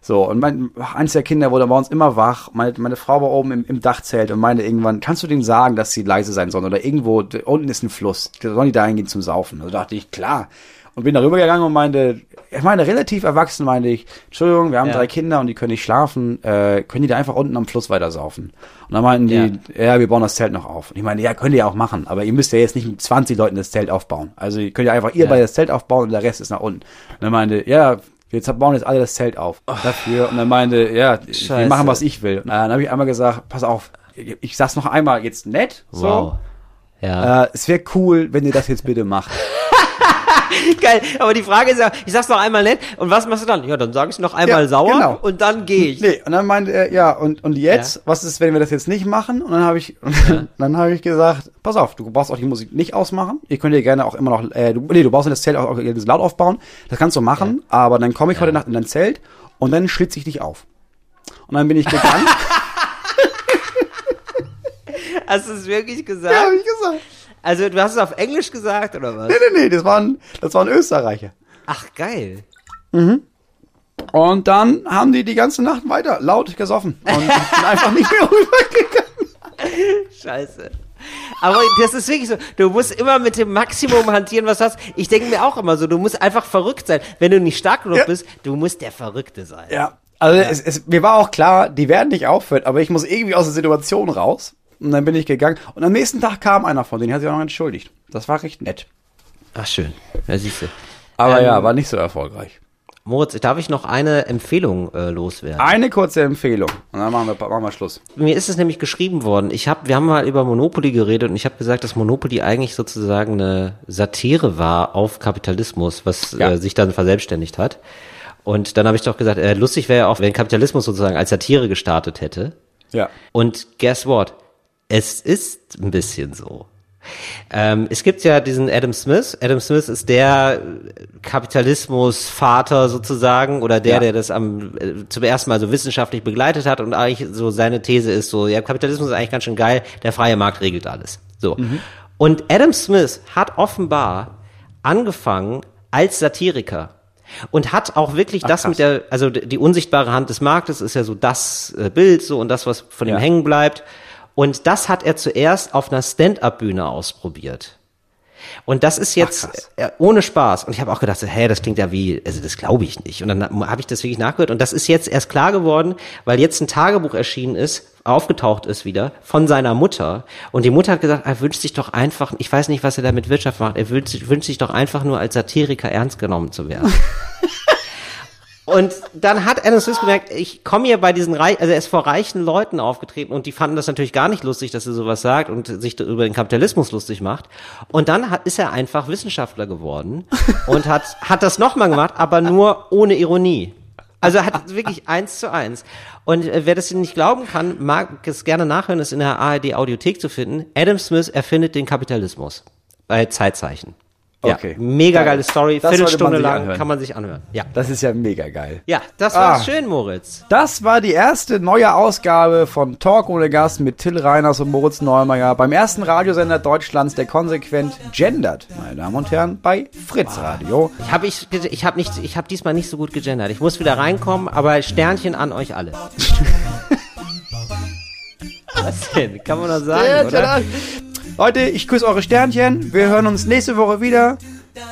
So, und mein, eins der Kinder wurde bei uns immer wach. Meine, meine Frau war oben im, im Dachzelt und meinte irgendwann, kannst du denen sagen, dass sie leise sein sollen? Oder irgendwo, unten ist ein Fluss, sollen die da hingehen zum Saufen? Also dachte ich, klar. Und bin darüber gegangen und meinte, ich meine, relativ erwachsen meinte ich, Entschuldigung, wir haben ja. drei Kinder und die können nicht schlafen, äh, können die da einfach unten am Fluss weiter saufen? Und dann meinten die, ja. ja, wir bauen das Zelt noch auf. Und ich meine, ja, könnt ihr auch machen, aber ihr müsst ja jetzt nicht mit 20 Leuten das Zelt aufbauen. Also ihr könnt ja einfach ihr ja. bei das Zelt aufbauen und der Rest ist nach unten. Und dann meinte, ja, wir bauen jetzt alle das Zelt auf oh. dafür. Und dann meinte, ja, Scheiße. wir machen, was ich will. Und dann habe ich einmal gesagt, pass auf, ich sag's noch einmal jetzt nett, so. Wow. Ja. Äh, es wäre cool, wenn ihr das jetzt bitte macht. Geil. Aber die Frage ist ja, ich sag's noch einmal nett. Und was machst du dann? Ja, dann sag ich noch einmal ja, sauer genau. und dann gehe ich. Nee, und dann meinte er, ja, und, und jetzt, ja. was ist, wenn wir das jetzt nicht machen? Und dann habe ich, ja. dann habe ich gesagt, pass auf, du brauchst auch die Musik nicht ausmachen. Ihr könnt ja gerne auch immer noch, äh, du, nee, du brauchst das Zelt auch, auch das laut aufbauen. Das kannst du machen, aber dann komme ich heute Nacht in dein Zelt und dann schlitze ich dich auf. Und dann bin ich gegangen. Hast du es wirklich gesagt? Ja, hab ich gesagt. Also du hast es auf Englisch gesagt oder was? Nee, nee, nee, das waren, das waren Österreicher. Ach, geil. Mhm. Und dann haben die die ganze Nacht weiter laut gesoffen und sind einfach nicht mehr rübergegangen. Scheiße. Aber das ist wirklich so, du musst immer mit dem Maximum hantieren, was du hast. Ich denke mir auch immer so, du musst einfach verrückt sein. Wenn du nicht stark genug ja. bist, du musst der Verrückte sein. Ja. Also ja. Es, es, mir war auch klar, die werden nicht aufhören, aber ich muss irgendwie aus der Situation raus. Und dann bin ich gegangen. Und am nächsten Tag kam einer von denen, hat sich auch noch entschuldigt. Das war recht nett. Ach, schön. Ja, siehst du. Aber ähm, ja, war nicht so erfolgreich. Moritz, darf ich noch eine Empfehlung äh, loswerden? Eine kurze Empfehlung. Und dann machen wir, machen wir Schluss. Mir ist es nämlich geschrieben worden. Ich hab, wir haben mal über Monopoly geredet und ich habe gesagt, dass Monopoly eigentlich sozusagen eine Satire war auf Kapitalismus, was ja. äh, sich dann verselbstständigt hat. Und dann habe ich doch gesagt, äh, lustig wäre ja auch, wenn Kapitalismus sozusagen als Satire gestartet hätte. Ja. Und guess what? Es ist ein bisschen so. Ähm, es gibt ja diesen Adam Smith. Adam Smith ist der Kapitalismusvater sozusagen oder der, ja. der das am äh, zum ersten Mal so wissenschaftlich begleitet hat und eigentlich so seine These ist so, ja, Kapitalismus ist eigentlich ganz schön geil, der freie Markt regelt alles. So. Mhm. Und Adam Smith hat offenbar angefangen als Satiriker und hat auch wirklich Ach, das krass. mit der, also die unsichtbare Hand des Marktes ist ja so das äh, Bild so und das, was von ja. ihm hängen bleibt. Und das hat er zuerst auf einer Stand-up-Bühne ausprobiert. Und das ist jetzt Ach, äh, ohne Spaß. Und ich habe auch gedacht, hä, das klingt ja wie, also das glaube ich nicht. Und dann habe ich das wirklich nachgehört. Und das ist jetzt erst klar geworden, weil jetzt ein Tagebuch erschienen ist, aufgetaucht ist wieder, von seiner Mutter. Und die Mutter hat gesagt, er wünscht sich doch einfach, ich weiß nicht, was er da mit Wirtschaft macht, er wünscht, wünscht sich doch einfach nur als Satiriker ernst genommen zu werden. Und dann hat Adam Smith gemerkt, ich komme hier bei diesen Reich, also er ist vor reichen Leuten aufgetreten und die fanden das natürlich gar nicht lustig, dass er sowas sagt und sich über den Kapitalismus lustig macht. Und dann hat, ist er einfach Wissenschaftler geworden und hat, hat das nochmal gemacht, aber nur ohne Ironie. Also er hat wirklich eins zu eins. Und äh, wer das nicht glauben kann, mag es gerne nachhören, ist in der ARD Audiothek zu finden. Adam Smith erfindet den Kapitalismus bei Zeitzeichen. Ja, okay. mega geile Story, das Viertelstunde lang anhören. kann man sich anhören. Ja. Das ist ja mega geil. Ja, das war ah. schön, Moritz. Das war die erste neue Ausgabe von Talk ohne Gast mit Till Reiners und Moritz Neumeier beim ersten Radiosender Deutschlands, der konsequent gendert, meine Damen und Herren, bei Fritz Radio. Ich habe ich, ich hab nicht, ich habe diesmal nicht so gut gegendert. Ich muss wieder reinkommen, aber Sternchen an euch alle. Was denn? Kann man doch sagen, ja, oder? Leute, ich küsse eure Sternchen. Wir hören uns nächste Woche wieder.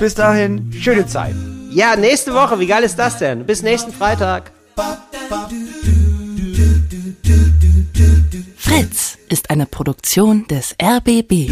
Bis dahin, schöne Zeit. Ja, nächste Woche. Wie geil ist das denn? Bis nächsten Freitag. Fritz ist eine Produktion des RBB.